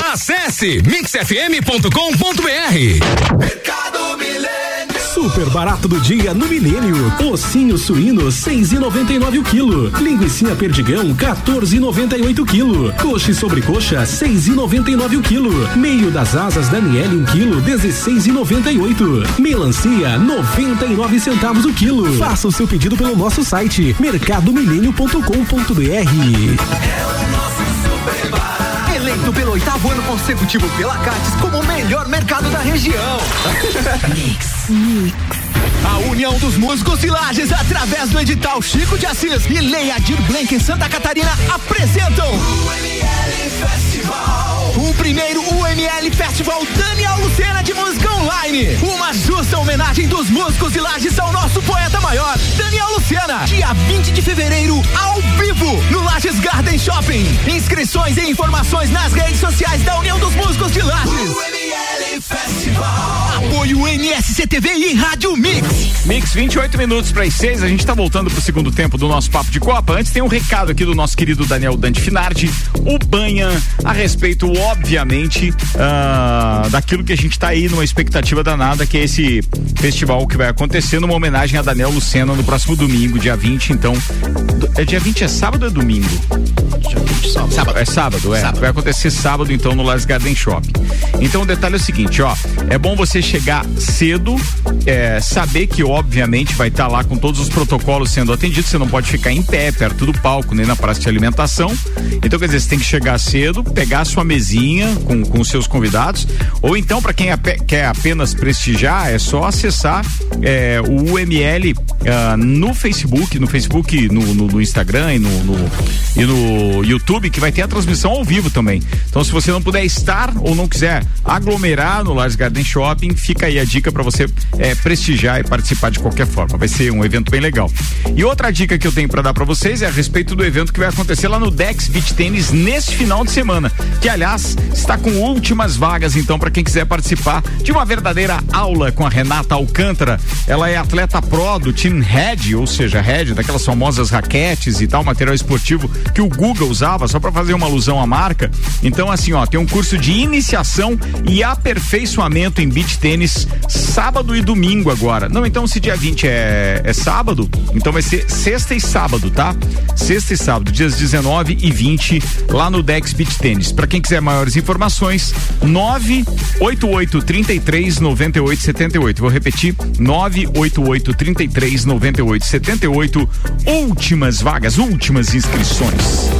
Acesse mixfm.com.br. Super barato do dia no Milênio. Ossinho suíno, seis e noventa e nove o quilo. Linguiça perdigão, 14,98 o quilo. Coxa e sobrecoxa, seis e noventa e nove o quilo. Meio das asas Daniele, um quilo, dezesseis e noventa e oito. Melancia, 99 centavos o quilo. Faça o seu pedido pelo nosso site mercadomilênio.com.br. Eleito pelo oitavo ano consecutivo pela Cates como o melhor mercado da região. <laughs> A União dos Músicos de Lages, através do edital Chico de Assis e Lei Adir Blank em Santa Catarina, apresentam o primeiro UML Festival Daniel Lucena de Música Online. Uma justa homenagem dos músicos de Lages ao nosso poeta maior, Daniel Lucena. Dia 20 de fevereiro, ao vivo, no Lages Garden Shopping. Inscrições e informações nas redes sociais da União dos Músicos de Lages. UML Festival. Apoio NSCTV e Rádio Mix. Mix, 28 minutos para as 6. A gente tá voltando pro segundo tempo do nosso Papo de Copa. Antes tem um recado aqui do nosso querido Daniel Dante Finardi, o Banha, a respeito, obviamente, ah, daquilo que a gente tá aí numa expectativa danada, que é esse festival que vai acontecer numa homenagem a Daniel Lucena no próximo domingo, dia 20. Então, é dia 20 é sábado ou é domingo? Sábado. É sábado, é. Vai acontecer sábado, então, no Las Garden Shopping. Então, o detalhe é o seguinte, ó. É bom você chegar cedo, é, saber que, obviamente, vai estar lá com todos os protocolos sendo atendidos. Você não pode ficar em pé, perto do palco, nem na praça de alimentação. Então, quer dizer, você tem que chegar cedo, pegar a sua mesinha com, com os seus convidados. Ou então, para quem ape- quer apenas prestigiar, é só acessar é, o UML ah, no Facebook, no Facebook, no, no- no Instagram e no, no- e no YouTube, que vai ter a transmissão ao vivo também. Então, se você não puder estar ou não quiser aglomerar no Lars Garden Shopping, fica aí a dica para você é, prestigiar e participar de qualquer forma. Vai ser um evento bem legal. E outra dica que eu tenho para dar para vocês é a respeito do evento que vai acontecer lá no Dex Beach Tênis neste final de semana, que aliás está com últimas vagas então para quem quiser participar de uma verdadeira aula com a Renata Alcântara. Ela é atleta pro do Team Red, ou seja, Red, daquelas famosas raquetes e tal, material esportivo que o Google usava só para fazer uma alusão à marca. Então assim, ó, tem um curso de iniciação e aperfeiçoamento em beach tênis sábado e domingo agora. Não, então se dia 20 é, é sábado, então vai ser sexta e sábado, tá? Sexta e sábado, dias 19 e 20, lá no Dex Beach Tênis. Para quem quiser maiores informações, 988 33 98 78. Vou repetir, 988 33 98 78. Últimas vagas, últimas inscrições.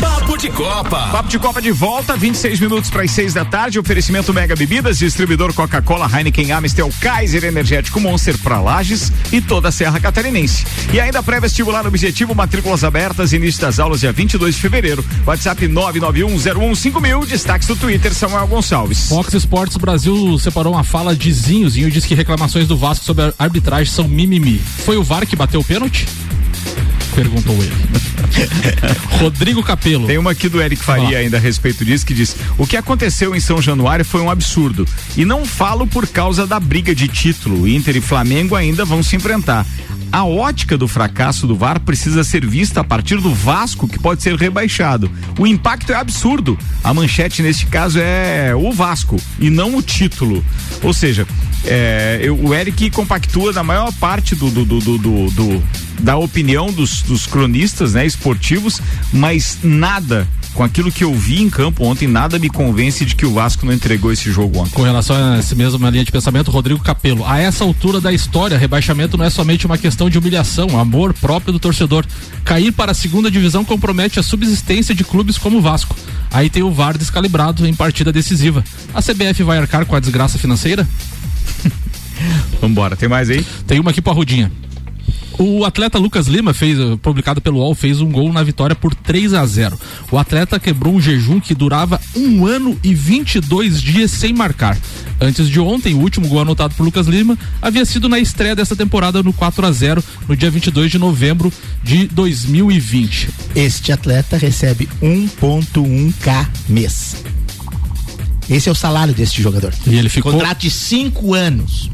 Papo de Copa. Papo de Copa de volta, 26 minutos para as 6 da tarde. Oferecimento Mega Bebidas, distribuidor Coca-Cola, Heineken, Amstel, Kaiser, Energético Monster para Lages e toda a Serra Catarinense. E ainda pré-vestibular objetivo, matrículas abertas, início das aulas dia 22 de fevereiro. WhatsApp 991015000, destaques do Twitter Samuel Gonçalves. Fox Sports Brasil separou uma fala de Zinho. Zinho diz que reclamações do Vasco sobre a arbitragem são mimimi. Foi o VAR que bateu o pênalti? Perguntou ele. <laughs> Rodrigo Capelo. Tem uma aqui do Eric Faria ainda a respeito disso que diz: o que aconteceu em São Januário foi um absurdo. E não falo por causa da briga de título. Inter e Flamengo ainda vão se enfrentar. A ótica do fracasso do VAR precisa ser vista a partir do Vasco, que pode ser rebaixado. O impacto é absurdo. A manchete neste caso é o Vasco e não o título. Ou seja, é, eu- o Eric compactua na maior parte do, do- do- do- da opinião dos, dos cronistas né, esportivos, mas nada com aquilo que eu vi em campo ontem, nada me convence de que o Vasco não entregou esse jogo ontem. Com relação a essa mesma linha de pensamento, Rodrigo Capelo. A essa altura da história, rebaixamento não é somente uma questão de humilhação, amor próprio do torcedor. Cair para a segunda divisão compromete a subsistência de clubes como o Vasco. Aí tem o VAR descalibrado em partida decisiva. A CBF vai arcar com a desgraça financeira? <laughs> Vambora, tem mais aí? Tem uma aqui pra Rudinha. O atleta Lucas Lima fez, eh, publicado pelo UOL, fez um gol na vitória por 3 a 0. O atleta quebrou um jejum que durava um ano e 22 dias sem marcar. Antes de ontem, o último gol anotado por Lucas Lima havia sido na estreia dessa temporada no 4 a 0 no dia 22 de novembro de 2020. Este atleta recebe 1.1k mês. Esse é o salário deste jogador. E ele ficou contrato de 5 anos.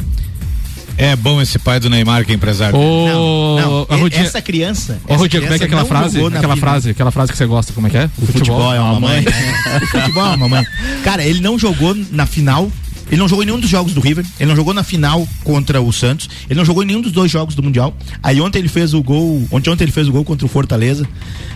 É bom esse pai do Neymar que é empresário. Ô, Não, a Rodinha- essa criança. Ô, Rodrigo, como é que é aquela não frase? Aquela frase, aquela frase que você gosta, como é que é? O futebol, é uma mãe. <laughs> o futebol é uma mãe. Cara, ele não jogou na final. Ele não jogou em nenhum dos jogos do River. Ele não jogou na final contra o Santos. Ele não jogou em nenhum dos dois jogos do Mundial. Aí ontem ele fez o gol. Ontem, ontem ele fez o gol contra o Fortaleza.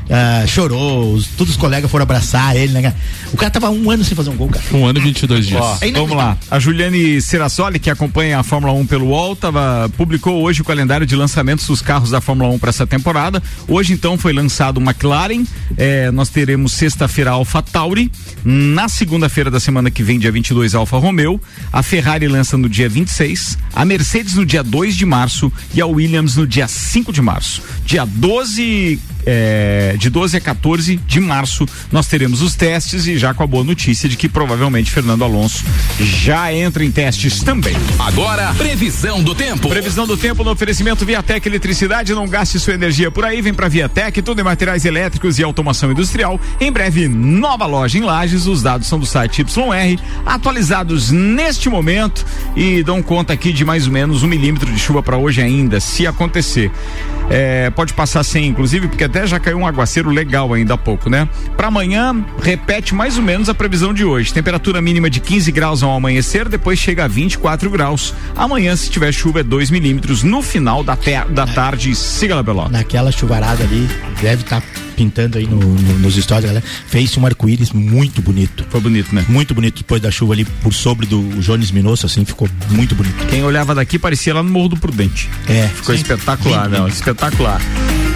Ah, chorou. os- todos os colegas foram abraçar ele, né? cara? O cara tava um ano sem fazer um gol, cara. Um ano e 22 dias. Ó, vamos lá. A Juliane Serassoli, que acompanha a Fórmula 1 pelo UOL, tava, publicou hoje o calendário de lançamentos dos carros da Fórmula 1 para essa temporada. Hoje, então, foi lançado o McLaren. É, nós teremos sexta-feira a Alpha Tauri. Na segunda-feira da semana que vem, dia 22, a Alfa Romeo. A Ferrari lança no dia 26. A Mercedes no dia 2 de março. E a Williams no dia 5 de março. Dia 12 é, de 12 a 14 de março nós teremos os testes e já com a boa notícia de que provavelmente Fernando Alonso já entra em testes também. Agora, previsão do tempo. Previsão do tempo no oferecimento Viatec Eletricidade, não gaste sua energia por aí, vem pra Viatec, tudo em materiais elétricos e automação industrial. Em breve, nova loja em Lages, os dados são do site YR, atualizados neste momento e dão conta aqui de mais ou menos um milímetro de chuva para hoje ainda, se acontecer. É, pode passar sem, inclusive, porque até já caiu um aguaceiro legal ainda há pouco, né? Para amanhã, repete mais ou menos a previsão de hoje. Temperatura mínima de 15 graus ao amanhecer, depois chega a 24 graus. Amanhã, se tiver chuva, é 2 milímetros no final da, da tarde. Siga lá, Beló. Naquela chuvarada ali, deve estar pintando aí no- no- nos stories, galera. Fez um arco-íris muito bonito. Foi bonito, né? Muito bonito depois da chuva ali por sobre do Jones Minosso, assim, ficou muito bonito. Quem olhava daqui parecia lá no Morro do Prudente. É. Ficou sim. espetacular, lindo. espetacular.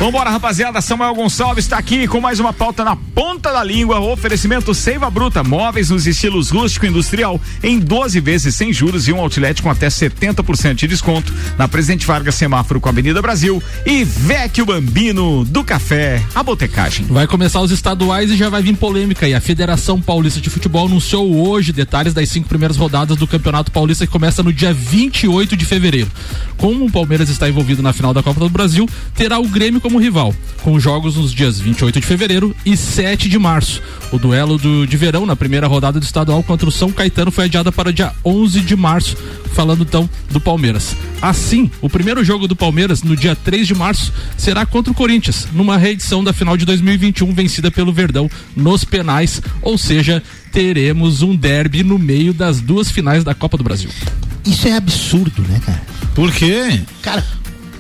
Vambora, rapaziada. Samuel Gonçalves está aqui com mais uma pauta na ponta da língua. Oferecimento Seiva Bruta, móveis nos estilos rústico e industrial, em 12 vezes sem juros e um outlet com até 70% de desconto. Na Presidente Vargas, semáforo com a Avenida Brasil. E Vecchio Bambino do Café, a botecagem. Vai começar os estaduais e já vai vir polêmica. E a Federação Paulista de Futebol anunciou hoje detalhes das cinco primeiras rodadas do Campeonato Paulista que começa no dia 28 de fevereiro. Como o Palmeiras está envolvido na final da Copa do Brasil, terá o Grêmio como rival, com jogos nos dias 28 de fevereiro e 7 de março. O duelo do, de verão na primeira rodada do estadual contra o São Caetano foi adiada para o dia 11 de março, falando então do Palmeiras. Assim, o primeiro jogo do Palmeiras no dia 3 de março será contra o Corinthians, numa reedição da final de 2021 vencida pelo Verdão nos penais, ou seja, teremos um derby no meio das duas finais da Copa do Brasil. Isso é absurdo, né, cara? Por quê? Cara,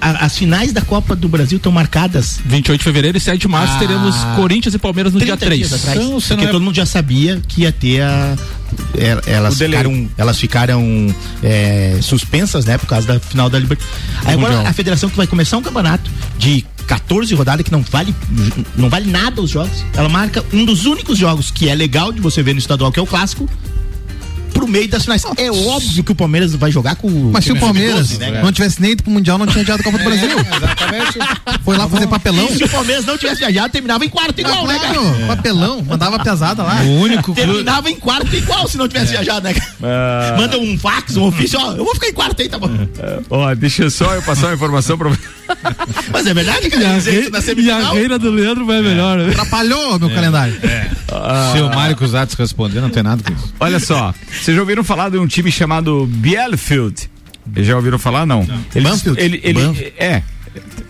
a- as finais da Copa do Brasil estão marcadas 28 de fevereiro e 7 de março Ah, teremos Corinthians e Palmeiras no dia 30 3. dias atrás. Então, porque é- todo mundo já sabia que ia ter a. el- Elas ficaram, elas ficaram é, suspensas, né? Por causa da final da Libertadores. Aí agora Mundial. a federação que vai começar um campeonato de 14 rodadas que não vale, não vale nada os jogos. Ela marca um dos únicos jogos que é legal de você ver no estadual, que é o clássico. Meio das finais. É óbvio que o Palmeiras vai jogar com o. Mas se o Palmeiras sub-12, né, cara? não tivesse nem ido pro Mundial, não tinha adiado a Copa do Brasil. Exatamente. Foi lá fazer papelão. E se o Palmeiras não tivesse viajado, terminava em quarto igual, né, cara? Claro, papelão, mandava pesada lá. O único. Terminava em quarto igual se não tivesse viajado, né? cara? Manda um fax, um ofício, ó, eu vou ficar em quarto aí, tá bom. Ó, deixa só eu passar uma informação pra <laughs> Mas é verdade, E a, rei- e a reina do Leandro vai melhor, né? Atrapalhou meu calendário. Se o Mário Cusatz responder, não tem nada com isso. Olha só, vocês já ouviram falar de um time chamado Bielefeld? Já ouviram falar? Não. Ele, Banfield? Ele, ele, Banfield? é.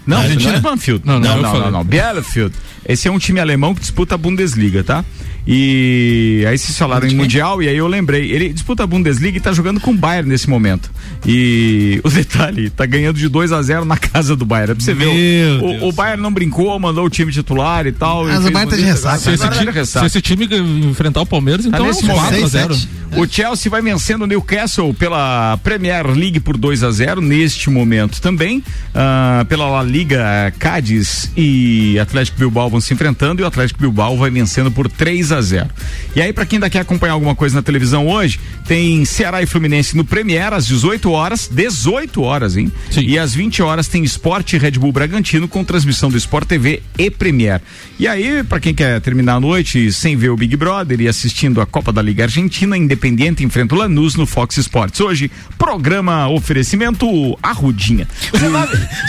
Não, não Argentina? é Banfield. Não, Não, não, não, não, não, Bielefeld. Esse é um time alemão que disputa a Bundesliga, tá? E aí vocês falaram em Mundial e aí eu lembrei. Ele disputa a Bundesliga e tá jogando com o Bayern nesse momento. E <laughs> o detalhe, tá ganhando de 2 a 0 na casa do Bayern. É pra você ver. Meu O, o, Bayern não brincou, mandou o time titular e tal. Mas e o Bayern tá de ressaca. Se esse, time, tá ressaca. se esse time enfrentar o Palmeiras, então é nesse um momento. 4 a 0 Seis, sete. O Chelsea vai vencendo o Newcastle pela Premier League por 2 a 0 neste momento também. Ah, pela La Liga, Cádiz e Atlético Bilbao vão se enfrentando e o Atlético Bilbao vai vencendo por 3 a 0 E aí, para quem ainda quer acompanhar alguma coisa na televisão hoje, tem Ceará e Fluminense no Premier às 18 horas, 18 horas, hein? E às 20 horas tem Esporte Red Bull Bragantino com transmissão do Sport TV e Premier. E aí, para quem quer terminar a noite sem ver o Big Brother e assistindo a Copa da Liga Argentina, Independiente enfrenta o Lanús no Fox Sports. Hoje, programa oferecimento Arrudinha.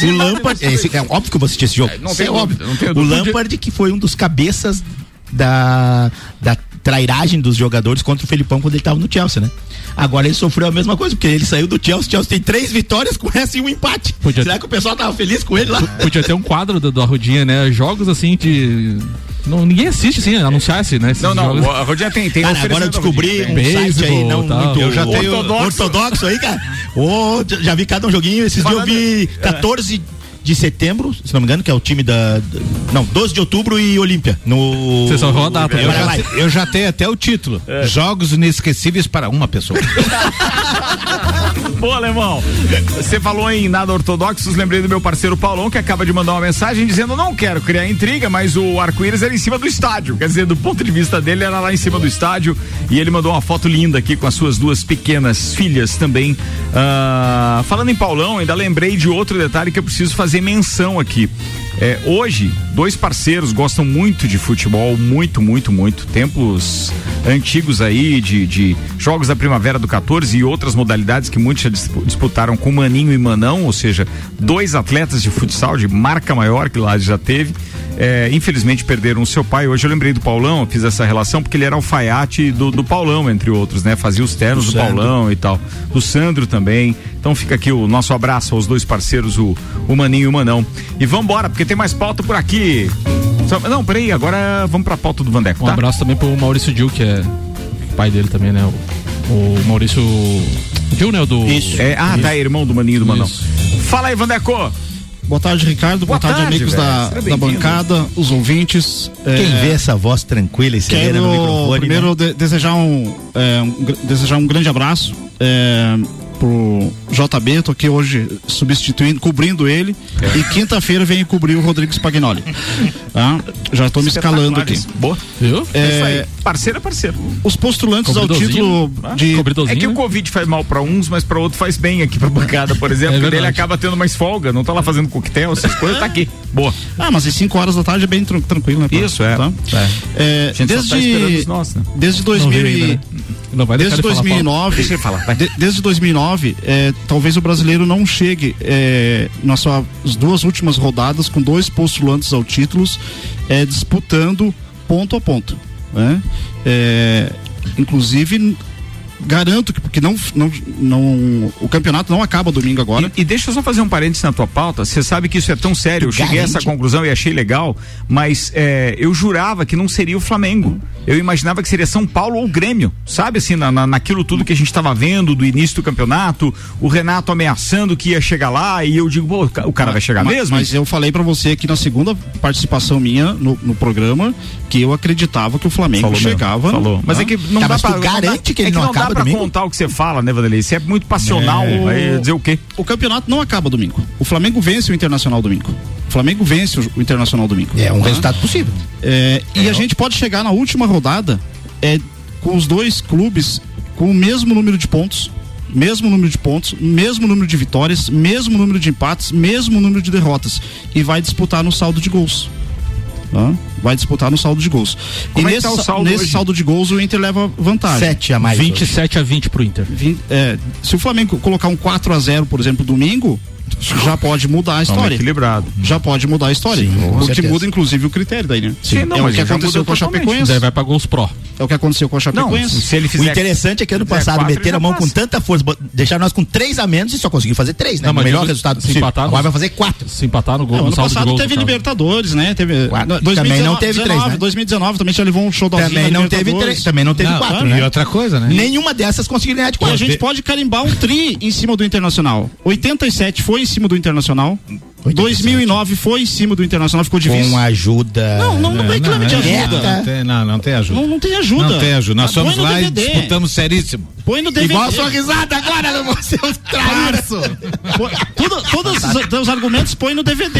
O Lampard, é, é óbvio que eu vou assistir esse jogo. não Isso tenho é óbvio. não tenho o dúvida. Lampard que foi um dos cabeças da, da trairagem dos jogadores contra o Felipão quando ele tava no Chelsea, né? Agora ele sofreu a mesma coisa, porque ele saiu do Chelsea, o Chelsea tem três vitórias <laughs> com essa e um empate. Será que o pessoal tava feliz com ele lá? Podia ter um quadro do, do Arrudinha, né? Jogos assim de. Não, ninguém assiste assim, anunciasse, né? esses Não, não, jogos. o Arrudinha tem, tem Cara, agora eu descobri um site aí não tal. muito Eu já tenho- ortodoxo. ortodoxo aí, cara. Já- já vi cada um joguinho. Esses dias eu vi 14 de setembro, se não me engano, que é o time da. Não, 12 de outubro e Olímpia. No. Vocês só vão a data, Eu já, eu já tenho até o título. Jogos inesquecíveis para uma pessoa. <laughs> Boa, alemão. Você falou em nada ortodoxos, lembrei do meu parceiro Paulão, que acaba de mandar uma mensagem dizendo: não quero criar intriga, mas o arco-íris era em cima do estádio. Quer dizer, do ponto de vista dele, era lá em cima do estádio. E ele mandou uma foto linda aqui com as suas duas pequenas filhas também. Ah, falando em Paulão, ainda lembrei de outro detalhe que eu preciso fazer menção aqui. É, hoje, dois parceiros gostam muito de futebol, muito, muito, muito. Tempos antigos aí de, de jogos da primavera do 14 e outras modalidades que muitos já dispu- disputaram com Maninho e Manão, ou seja, dois atletas de futsal de marca maior que lá já teve. É, infelizmente perderam o seu pai. Hoje eu lembrei do Paulão, eu fiz essa relação porque ele era alfaiate do, do Paulão, entre outros, né? Fazia os ternos do, Sandro. Paulão e tal. Do Sandro também. Então fica aqui o nosso abraço aos dois parceiros, o, o Maninho e o Manão. E vambora, porque tem mais pauta por aqui. Só- não, peraí, agora vamos pra pauta do Vandeco, Um tá? abraço também pro Maurício Dil, que é pai dele também, né? O, o Maurício Dil, né? O do. Isso. É, ah, tá, irmão do Maninho e do Manão. Isso. Fala aí, Vandeco. Boa tarde, Ricardo. Boa, Boa tarde, amigos velho. da, da bancada, os ouvintes. Quem É, vê essa voz tranquila e serena no microfone. primeiro né? de- desejar, um, é, um desejar um grande abraço é, pro JB, tô aqui hoje substituindo, cobrindo ele. É. E quinta-feira vem cobrir o Rodrigo Spagnoli. Tá? Já estou me escalando aqui. Boa. Viu? É isso aí. É, Parceiro é parceiro. os postulantes ao título Ah, de. É que o Covid faz mal pra uns, mas pra outros faz bem aqui pra bancada, por exemplo. É ele acaba tendo mais folga, não tá lá fazendo coquetel, essas coisas, tá aqui. Boa. Ah, mas às 5 horas da tarde é bem tran- tranquilo, né? pra- Isso, é. tá? É, A gente só tá esperando desde, os nossos, né? desde Não 2000 veio e- ainda, né? Não vai deixar Desde falar, Paulo. 2009, Deixa ele falar, vai. de- desde 2009, é, talvez o brasileiro não chegue é, nas suas duas últimas rodadas com dois postulantes ao títulos é, disputando ponto a ponto. Né? É, inclusive, garanto que porque não, não, não, o campeonato não acaba domingo agora. E, e deixa eu só fazer um parênteses na tua pauta. Você sabe que isso é tão sério. Eu cheguei a essa conclusão e achei legal, mas é, eu jurava que não seria o Flamengo. Eu imaginava que seria São Paulo ou Grêmio, sabe? Assim, na, na- naquilo tudo que a gente estava vendo do início do campeonato, o Renato ameaçando que ia chegar lá e eu digo, pô, o ca- o cara vai chegar Ma- mesmo? Mas eu falei pra você aqui na segunda participação minha no, no programa que eu acreditava que o Flamengo Falou mesmo, chegava. Falou. Mas é que não Tá, dá mas pra. não dá- garante que ele é que não não acaba pra domingo? contar o que você fala, né, Vanderlei? Você é muito passional. É. Vai dizer o quê? O campeonato não acaba domingo. O Flamengo vence o Internacional domingo. O Flamengo vence o, Internacional domingo. É um Tá? resultado possível. É, e a gente pode chegar na última rodada é, com os dois clubes com o mesmo número de pontos, mesmo número de pontos, mesmo número de vitórias, mesmo número de empates, mesmo número de derrotas. E vai disputar no saldo de gols. Tá? Vai disputar no saldo de gols. Como e é que nesse, tá o sa- saldo nesse hoje? saldo de gols o Inter leva vantagem. Sete a mais. hoje. 27 a 20 pro Inter. Vin- é, se o Flamengo colocar um 4 a 0 por exemplo, domingo, já pode mudar a Vamos história. equilibrado. Já pode mudar a história. com Porque certeza. muda, inclusive, o critério daí, né? Sim, não, é o que aconteceu com a. Chapecoense. Daí vai pra gols pró. É o que aconteceu com a Não, Chapecoense. se ele O fizer. interessante é que ano passado quatro, meteram a mão já com passa. tanta força, deixaram nós com três a menos e só conseguiu fazer três, né? Não, o melhor digo, resultado se empatar, Agora não- vai fazer quatro. Se empatar no gol, Não, no ano saldo de passado gols. teve. Libertadores, né? Teve, Quatro. no- Também não teve três, né? 2019 também já levou um show da Também não teve três, também não teve Não, quatro, e né? outra coisa, né? Nenhuma dessas conseguiu ganhar de E a quatro. gente pode carimbar um tri em cima do Internacional. 87 foi em cima do Internacional. 2009 foi em cima do Internacional, ficou de vice. Com ajuda. Não, não, não reclame de não, ajuda. Não, tem, não, não tem ajuda. Não, não tem ajuda. Não tem ajuda. Nós Ah, no lá DVD. e disputamos seríssimo. Põe no DVD. Igual a sua risada agora, você é um traíra. Põe- tudo- todos os, os argumentos põe no DVD.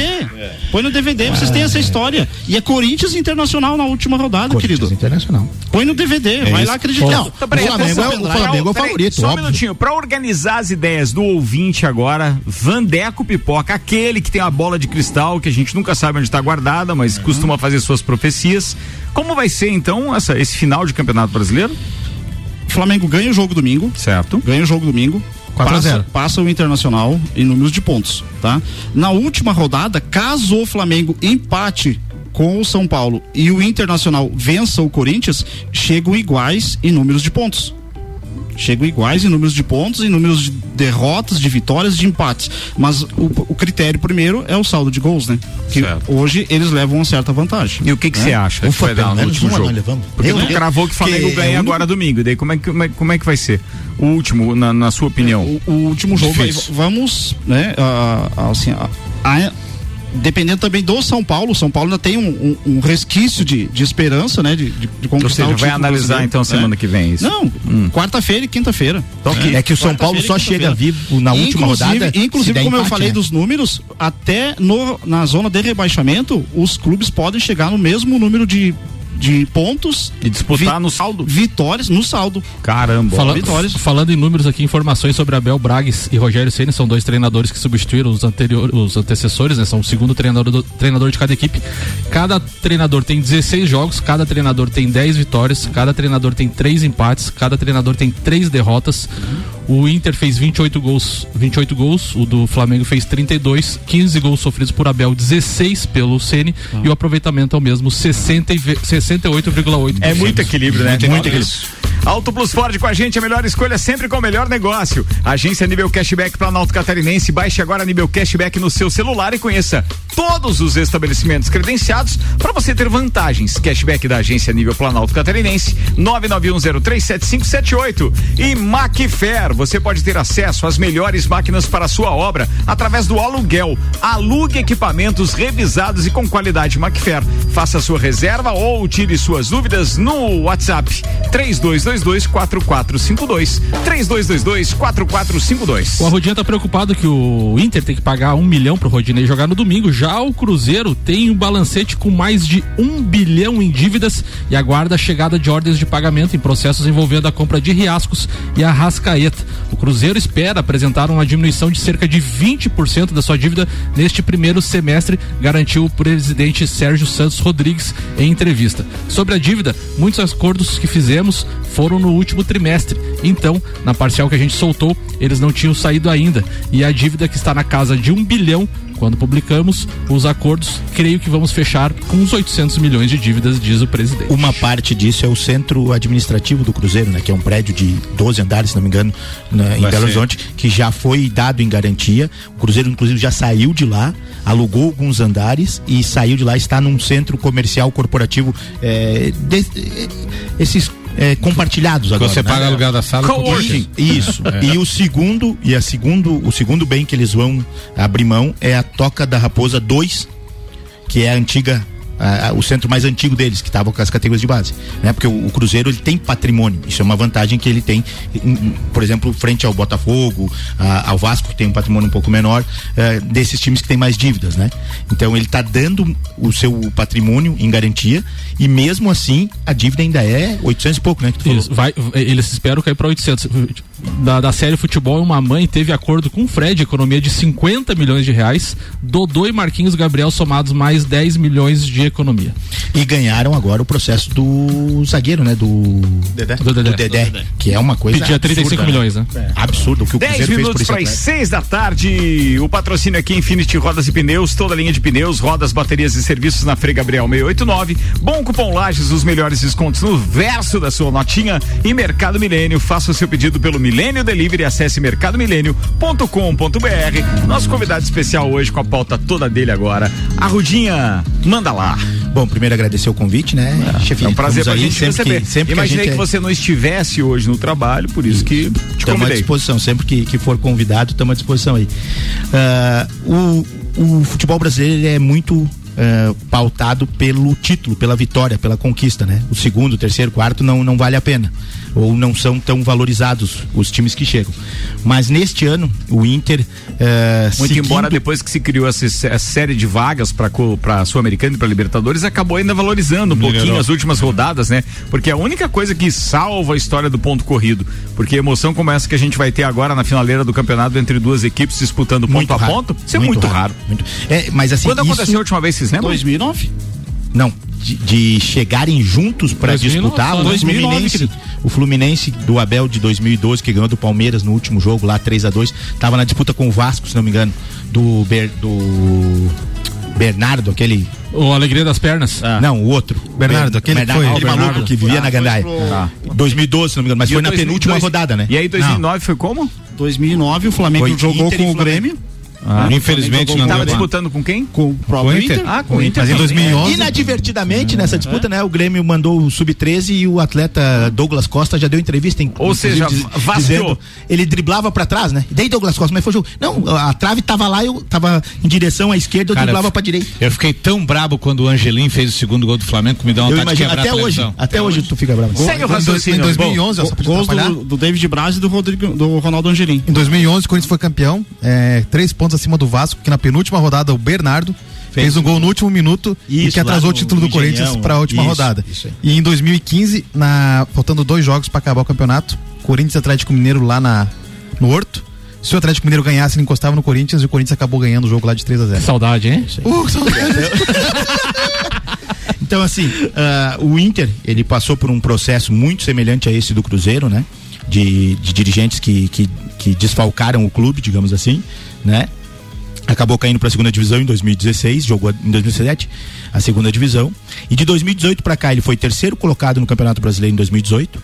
Põe no DVD, vocês têm essa história. E é Corinthians Internacional na última rodada, querido. Internacional. Põe no DVD, É vai isso. lá acreditar. Não, o Flamengo é o- Flamengo é o favorito, Só um óbvio. minutinho, pra organizar as ideias do ouvinte agora, Vandeco Pipoca, aquele que tem a bola de cristal, que a gente nunca sabe onde está guardada, mas Uhum. costuma fazer suas profecias. Como vai ser então essa, esse final de Campeonato Brasileiro? O Flamengo ganha o jogo domingo. Certo. Ganha o jogo domingo. 4 a passa, 0. passa o Internacional em números de pontos, tá? Na última rodada, caso o Flamengo empate com o São Paulo e o Internacional vença o Corinthians, chegam iguais em números de pontos. Chegam iguais em números de pontos, em números de derrotas, de vitórias, de empates. Mas o, o critério primeiro é o saldo de gols, né? Que hoje eles levam uma certa vantagem. E o que que né? você acha que vai dar no último jogo? levamos. Porque Eu- tu cravou que o Flamengo que é ganha o único- agora domingo. E daí como é, que, como, é, como é que vai ser? O último, na, na sua opinião? O, o último jogo, aí, vamos, né, assim, a- a- dependendo também do São Paulo, o São Paulo ainda tem um, um- um resquício de, de esperança, né, de, de, de conquistar Ou seja, vai analisar então né? semana que vem isso? Não, quarta-feira e quinta-feira. É que o São Paulo só chega vivo na última Inclusive- rodada. Inclusive, como eu empate, falei né? dos números, até no, na zona de rebaixamento, os clubes podem chegar no mesmo número de, de pontos. E disputar no saldo? Vitórias no saldo. Caramba. Fala- vitórias. Falando em números aqui, informações sobre Abel Bragues e Rogério Ceni são dois treinadores que substituíram os anteriores, os antecessores, né? São o segundo treinador, do- treinador de cada equipe. Cada treinador tem 16 jogos, cada treinador tem 10 vitórias, cada treinador tem 3 empates, cada treinador tem 3 derrotas. O Inter fez 28 gols, 28 gols, o do Flamengo fez 32, 15 gols sofridos por Abel, 16 pelo Ceni e o aproveitamento é o mesmo, 60 e ve- 68,8. É muito equilíbrio, né? Muito Muito equilíbrio. Auto Plus Ford com a gente, a melhor escolha sempre com o melhor negócio. Agência Nível Cashback Planalto Catarinense. Baixe agora Nível Cashback no seu celular e conheça todos os estabelecimentos credenciados para você ter vantagens. Cashback da Agência Nível Planalto Catarinense, 991037578. E Macfair, você pode ter acesso às melhores máquinas para a sua obra através do aluguel. Alugue equipamentos revisados e com qualidade Macfair. Faça sua reserva ou tire suas dúvidas no WhatsApp 3222 4452 3222 4452. O Arrodinha tá preocupado que o Inter tem que pagar um milhão pro Rodinei jogar no domingo. Já o Cruzeiro tem um balancete com mais de um bilhão em dívidas e aguarda a chegada de ordens de pagamento em processos envolvendo a compra de Riascos e a Rascaeta. O Cruzeiro espera apresentar uma diminuição de cerca de 20% da sua dívida neste primeiro semestre, garantiu o presidente Sérgio Santos Rodrigues em entrevista. Sobre a dívida, muitos acordos que fizemos foram no último trimestre. Então, na parcial que a gente soltou, eles não tinham saído ainda. E a dívida que está na casa de um bilhão, quando publicamos os acordos, creio que vamos fechar com uns 800 milhões de dívidas, diz o presidente. Uma parte disso é o centro administrativo do Cruzeiro, né? Que é um prédio de 12 andares, se não me engano, na- em Vai Belo ser. Horizonte, que já foi dado em garantia. O Cruzeiro, inclusive, já saiu de lá, alugou alguns andares e saiu de lá, está num centro comercial corporativo. é, de- é, esses é, compartilhados agora. Você né? paga aluguel da sala. Coworking. Isso. É. E o segundo, e a segundo, o segundo bem que eles vão abrir mão é a Toca da Raposa 2, que é a antiga a- o centro mais antigo deles, que estava com as categorias de base, né? Porque o, o Cruzeiro ele tem patrimônio, isso é uma vantagem que ele tem, em- por exemplo, frente ao Botafogo, a- ao Vasco que tem um patrimônio um pouco menor, eh, desses times que tem mais dívidas, né? Então ele está dando o seu patrimônio em garantia e mesmo assim a dívida ainda é 800 e pouco, né? Isso, vai, eles esperam cair para 800. Da, da série Futebol, uma mãe teve acordo com o Fred, economia de 50 milhões de reais. Dodô e Marquinhos Gabriel somados mais 10 milhões de economia. E ganharam agora o processo do zagueiro, né? Do Dedé. Do Dedé. que é uma coisa. Pedia 35 absurda, milhões, né? É, absurdo o que o 10 Cruzeiro fez por minutos esse para as atleta. 6 da tarde. O patrocínio aqui é Infinity Rodas e Pneus, toda linha de pneus, rodas, baterias e serviços na Frei Gabriel 689. Bom cupom Lages, os melhores descontos no verso da sua notinha. E Mercado Milênio, faça o seu pedido pelo Milênio Delivery, acesse mercadomilênio.com.br. Nosso convidado especial hoje com a pauta toda dele agora. A Rudinha, manda lá. Bom, primeiro agradecer o convite, né, chefe? É um prazer pra aí gente sempre receber. Que, sempre Imaginei que, a que, é- você não estivesse hoje no trabalho, por isso que te Estamos à disposição, sempre que, que for convidado, estamos à disposição aí. Ah, o, o futebol brasileiro é muito eh, pautado pelo título, pela vitória, pela conquista, né? O segundo, terceiro, quarto não, não vale a pena. Ou não são tão valorizados os times que chegam. Mas neste ano, o Inter. eh, Muito seguindo- embora depois que se criou essa, essa série de vagas para para Sul-Americana e para Libertadores, acabou ainda valorizando um pouquinho Melhorou. as últimas rodadas, né? Porque é a única coisa que salva a história do ponto corrido, porque a emoção como essa que a gente vai ter agora na finaleira do campeonato entre duas equipes disputando ponto Muito a raro. ponto, isso é Muito muito, raro. raro. Muito. É, mas assim, Quando isso- aconteceu a última vez, vocês lembram? 2009? Não, de, de chegarem juntos para 2009, disputar o 2009, Fluminense, o Fluminense do Abel de 2012 que ganhou do Palmeiras no último jogo lá 3 a 2, tava na disputa com o Vasco, se não me engano, do Ber- do Bernardo, aquele O Alegria das Pernas. Não, o outro. Bernardo, aquele que Bernardo, foi. aquele Ah, o maluco Bernardo. que vivia Ah, na Gandaia. pro- Ah. 2012, se não me engano, mas E foi o na 2000, penúltima dois- rodada, né? E aí 2009 foi como? 2009 o Flamengo Foi jogou Inter com o Flamengo. Grêmio. Ah. Né? Infelizmente, não Tava jogou com- disputando com quem? Com o próprio Inter. Ah, com o Inter. Mas em também. 2011. Inadvertidamente nessa disputa, né? O Grêmio mandou o sub-13 e o atleta Douglas Costa já deu entrevista. Em, Ou seja, diz- dizendo- ele driblava pra trás, né? E daí Douglas Costa, mas foi o jogo. Não, a trave tava lá, eu tava em direção à esquerda, eu Cara, driblava pra direita. Eu fiquei tão brabo quando o Angelim fez o segundo gol do Flamengo que me deu Eu vontade de quebrar até a hoje, até hoje tu fica bravo. Segue o raciocínio. Em 2011, Go- só pra te gols do, do David Braz e do, Rodrigo, do Ronaldo Angelim. Em 2011, o Corinthians foi campeão, é, três pontos acima do Vasco, que na penúltima rodada o Bernardo fez, um gol no último minuto e Isso, que atrasou lá o no- título no do Corinthians para a última isso, rodada. isso. E em 2015, na, faltando dois jogos para acabar o campeonato, Corinthians e Atlético Mineiro lá na, no Horto. Se o Atlético Mineiro ganhasse, ele encostava no Corinthians e o Corinthians acabou ganhando o jogo lá de 3 a 0 Saudade, hein? Uh, saudade. <laughs> Então, assim, ah, o Inter, ele passou por um processo muito semelhante a esse do Cruzeiro, né? De, de dirigentes que, que, que desfalcaram o clube, digamos assim, né? Acabou caindo para a segunda divisão em 2016, jogou em 2017 a segunda divisão. E de 2018 para cá, ele foi terceiro colocado no Campeonato Brasileiro em 2018.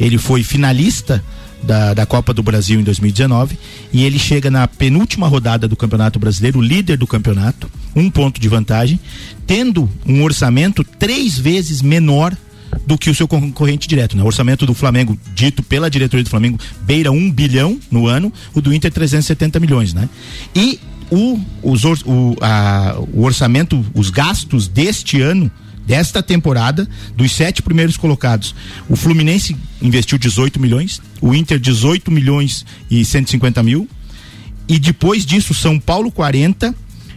Ele foi finalista da, da Copa do Brasil em 2019 e ele chega na penúltima rodada do Campeonato Brasileiro, líder do campeonato, um ponto de vantagem, tendo um orçamento três vezes menor do que o seu concorrente direto. Né? O orçamento do Flamengo, dito pela diretoria do Flamengo, beira um bilhão no ano, o do Inter 370 milhões, né? E o, os or- o, a- o orçamento, os gastos deste ano desta temporada, dos sete primeiros colocados, o Fluminense investiu 18 milhões, o Inter 18 milhões e 150 mil, e depois disso São Paulo 40,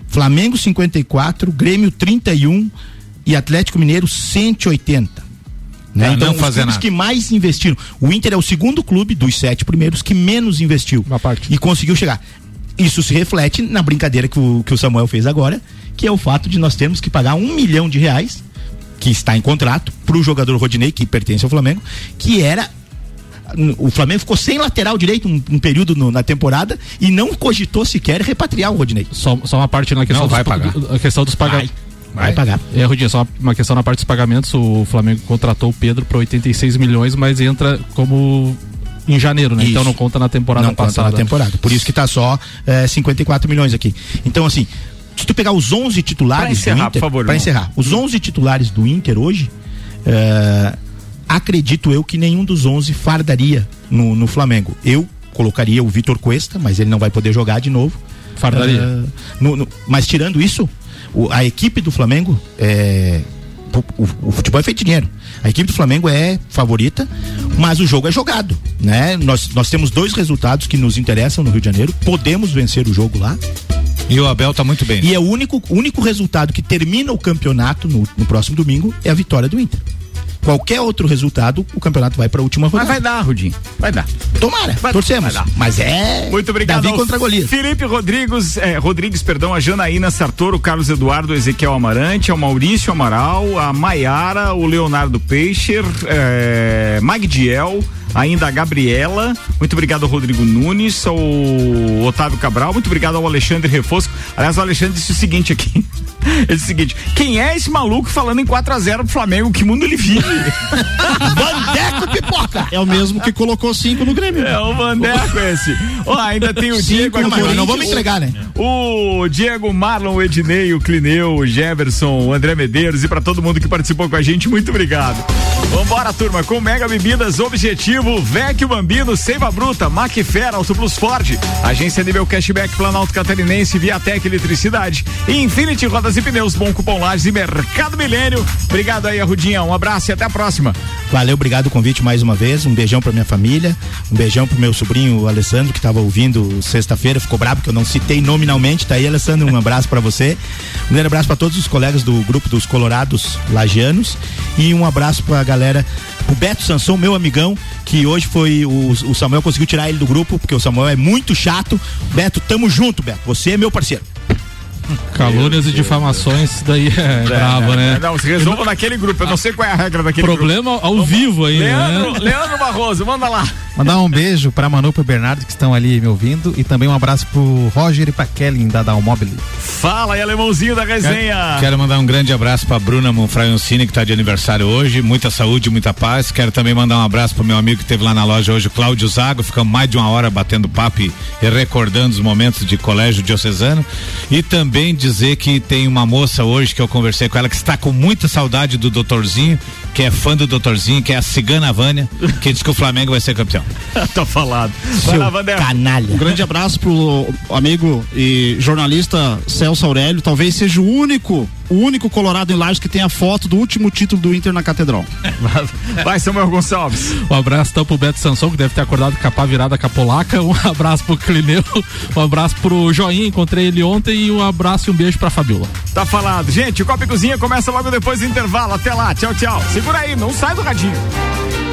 Flamengo 54, Grêmio 31 e Atlético Mineiro 180. Né? Então, não os clubes nada. que mais investiram. O Inter é o segundo clube dos sete primeiros que menos investiu e conseguiu chegar. Isso se reflete na brincadeira que o, que o Samuel fez agora, que é o fato de nós termos que pagar um milhão de reais, que está em contrato, para o jogador Rodinei, que pertence ao Flamengo, que era. O Flamengo ficou sem lateral direito um, um período no- na temporada e não cogitou sequer repatriar o Rodinei. Só, só uma parte na questão Não, vai dos, pagar. A questão dos pagamentos. Vai pagar. É, Rudinho, só uma, uma questão na parte dos pagamentos. O Flamengo contratou o Pedro para 86 milhões, mas entra como em janeiro, né? Isso. Então não conta na temporada não conta passada. na temporada. Por isso que tá só é, 54 milhões aqui. Então, assim, se tu pegar os 11 titulares Pra encerrar, do Inter, por favor, pra encerrar, os 11 titulares do Inter hoje, é, acredito eu que nenhum dos 11 fardaria no, no Flamengo. Eu colocaria o Vitor Cuesta, mas ele não vai poder jogar de novo. Fardaria. É, no- no- mas tirando isso, o- a equipe do Flamengo é o, o- o futebol é feito de dinheiro. A equipe do Flamengo é favorita, mas o jogo é jogado, né? Nós, nós temos dois resultados que nos interessam no Rio de Janeiro. Podemos vencer o jogo lá. E o Abel tá muito bem. E é o único, único resultado que termina o campeonato no, no próximo domingo é a vitória do Inter. Qualquer outro resultado, o campeonato vai para a última rodada. Mas vai dar, Rudinho. Vai dar. Tomara, torcemos. vai dar. Mas é. Muito obrigado. Davi contra Golias. Felipe Rodrigues, eh, Rodrigues, perdão, a Janaína Sartoro, o Carlos Eduardo, o Ezequiel Amarante, ao Maurício Amaral, a Maiara, o Leonardo Peixer, eh, Magdiel, ainda a Gabriela, muito obrigado ao Rodrigo Nunes, ao Otávio Cabral, muito obrigado ao Alexandre Refosco. Aliás, o Alexandre disse o seguinte aqui. <laughs> Ele disse o seguinte: quem é esse maluco falando em 4 a 0 pro Flamengo? Que mundo ele vive? <laughs> Bandeco pipoca! É o mesmo que colocou cinco no Grêmio. É o Vandeco esse. Ó, ainda tem o Cinco Diego aqui. Não vamos entregar, né? O Diego, Marlon, o Ednei, o Clineu, o Jefferson, o André Medeiros e pra todo mundo que participou com a gente, muito obrigado. Vambora, turma, com Mega Bebidas Objetivo. Vivo, Vecchio Bambino, Seiva Bruta, Macfera, Auto Plus Ford, Agência Nível Cashback Planalto Catarinense, Viatec Eletricidade, Infinity Rodas e Pneus, Bom Cupom Lages e Mercado Milênio. Obrigado aí, Rudinha. Um abraço e até a próxima. Valeu, obrigado o convite mais uma vez. Um beijão pra minha família, um beijão pro meu sobrinho o Alessandro, que tava ouvindo sexta-feira, ficou bravo que eu não citei nominalmente. Tá aí, Alessandro, um abraço pra você. Um grande abraço pra todos os colegas do grupo dos Colorados Lagianos e um abraço pra galera, pro Beto Sansão, meu amigão, que hoje foi o, o Samuel conseguiu tirar ele do grupo, porque o Samuel é muito chato. Beto, tamo junto, Beto. Você é meu parceiro. Calúnias e difamações, daí é, brabo, né? Não, se resolva naquele grupo. Eu não sei qual é a regra daquele Problema grupo. ao vivo aí, Leandro, né? Leandro Barroso, manda lá. Mandar um beijo pra Manu e pro Bernardo que estão ali me ouvindo e também um abraço pro Roger e pra Kelly da Dalmobile. Fala aí, alemãozinho da resenha. Quero mandar um grande abraço pra Bruna Monfraioncini, que tá de aniversário hoje. Muita saúde, muita paz. Quero também mandar um abraço pro meu amigo que esteve lá na loja hoje, o Cláudio Zago. Ficamos mais de uma hora batendo papo e, e recordando os momentos de colégio diocesano. E também dizer que tem uma moça hoje que eu conversei com ela que está com muita saudade do doutorzinho, que é fã do doutorzinho, que é a Cigana Vânia, que diz que o Flamengo vai ser campeão. <laughs> tá falado. Seu canalha. Um grande abraço pro amigo e jornalista Celso Aurélio. Talvez seja o único, o único colorado em Lages que tem a foto do último título do Inter na Catedral. <laughs> Vai, Samuel Gonçalves. Um abraço então pro Beto Sansão, que deve ter acordado com a pá virada com a polaca. Um abraço pro Clineu, um abraço pro Joinha, encontrei ele ontem, e um abraço e um beijo pra Fabiola. Tá falado. Gente, o Copa e Cozinha começa logo depois do intervalo. Até lá. Tchau, tchau. Segura aí, não sai do radinho.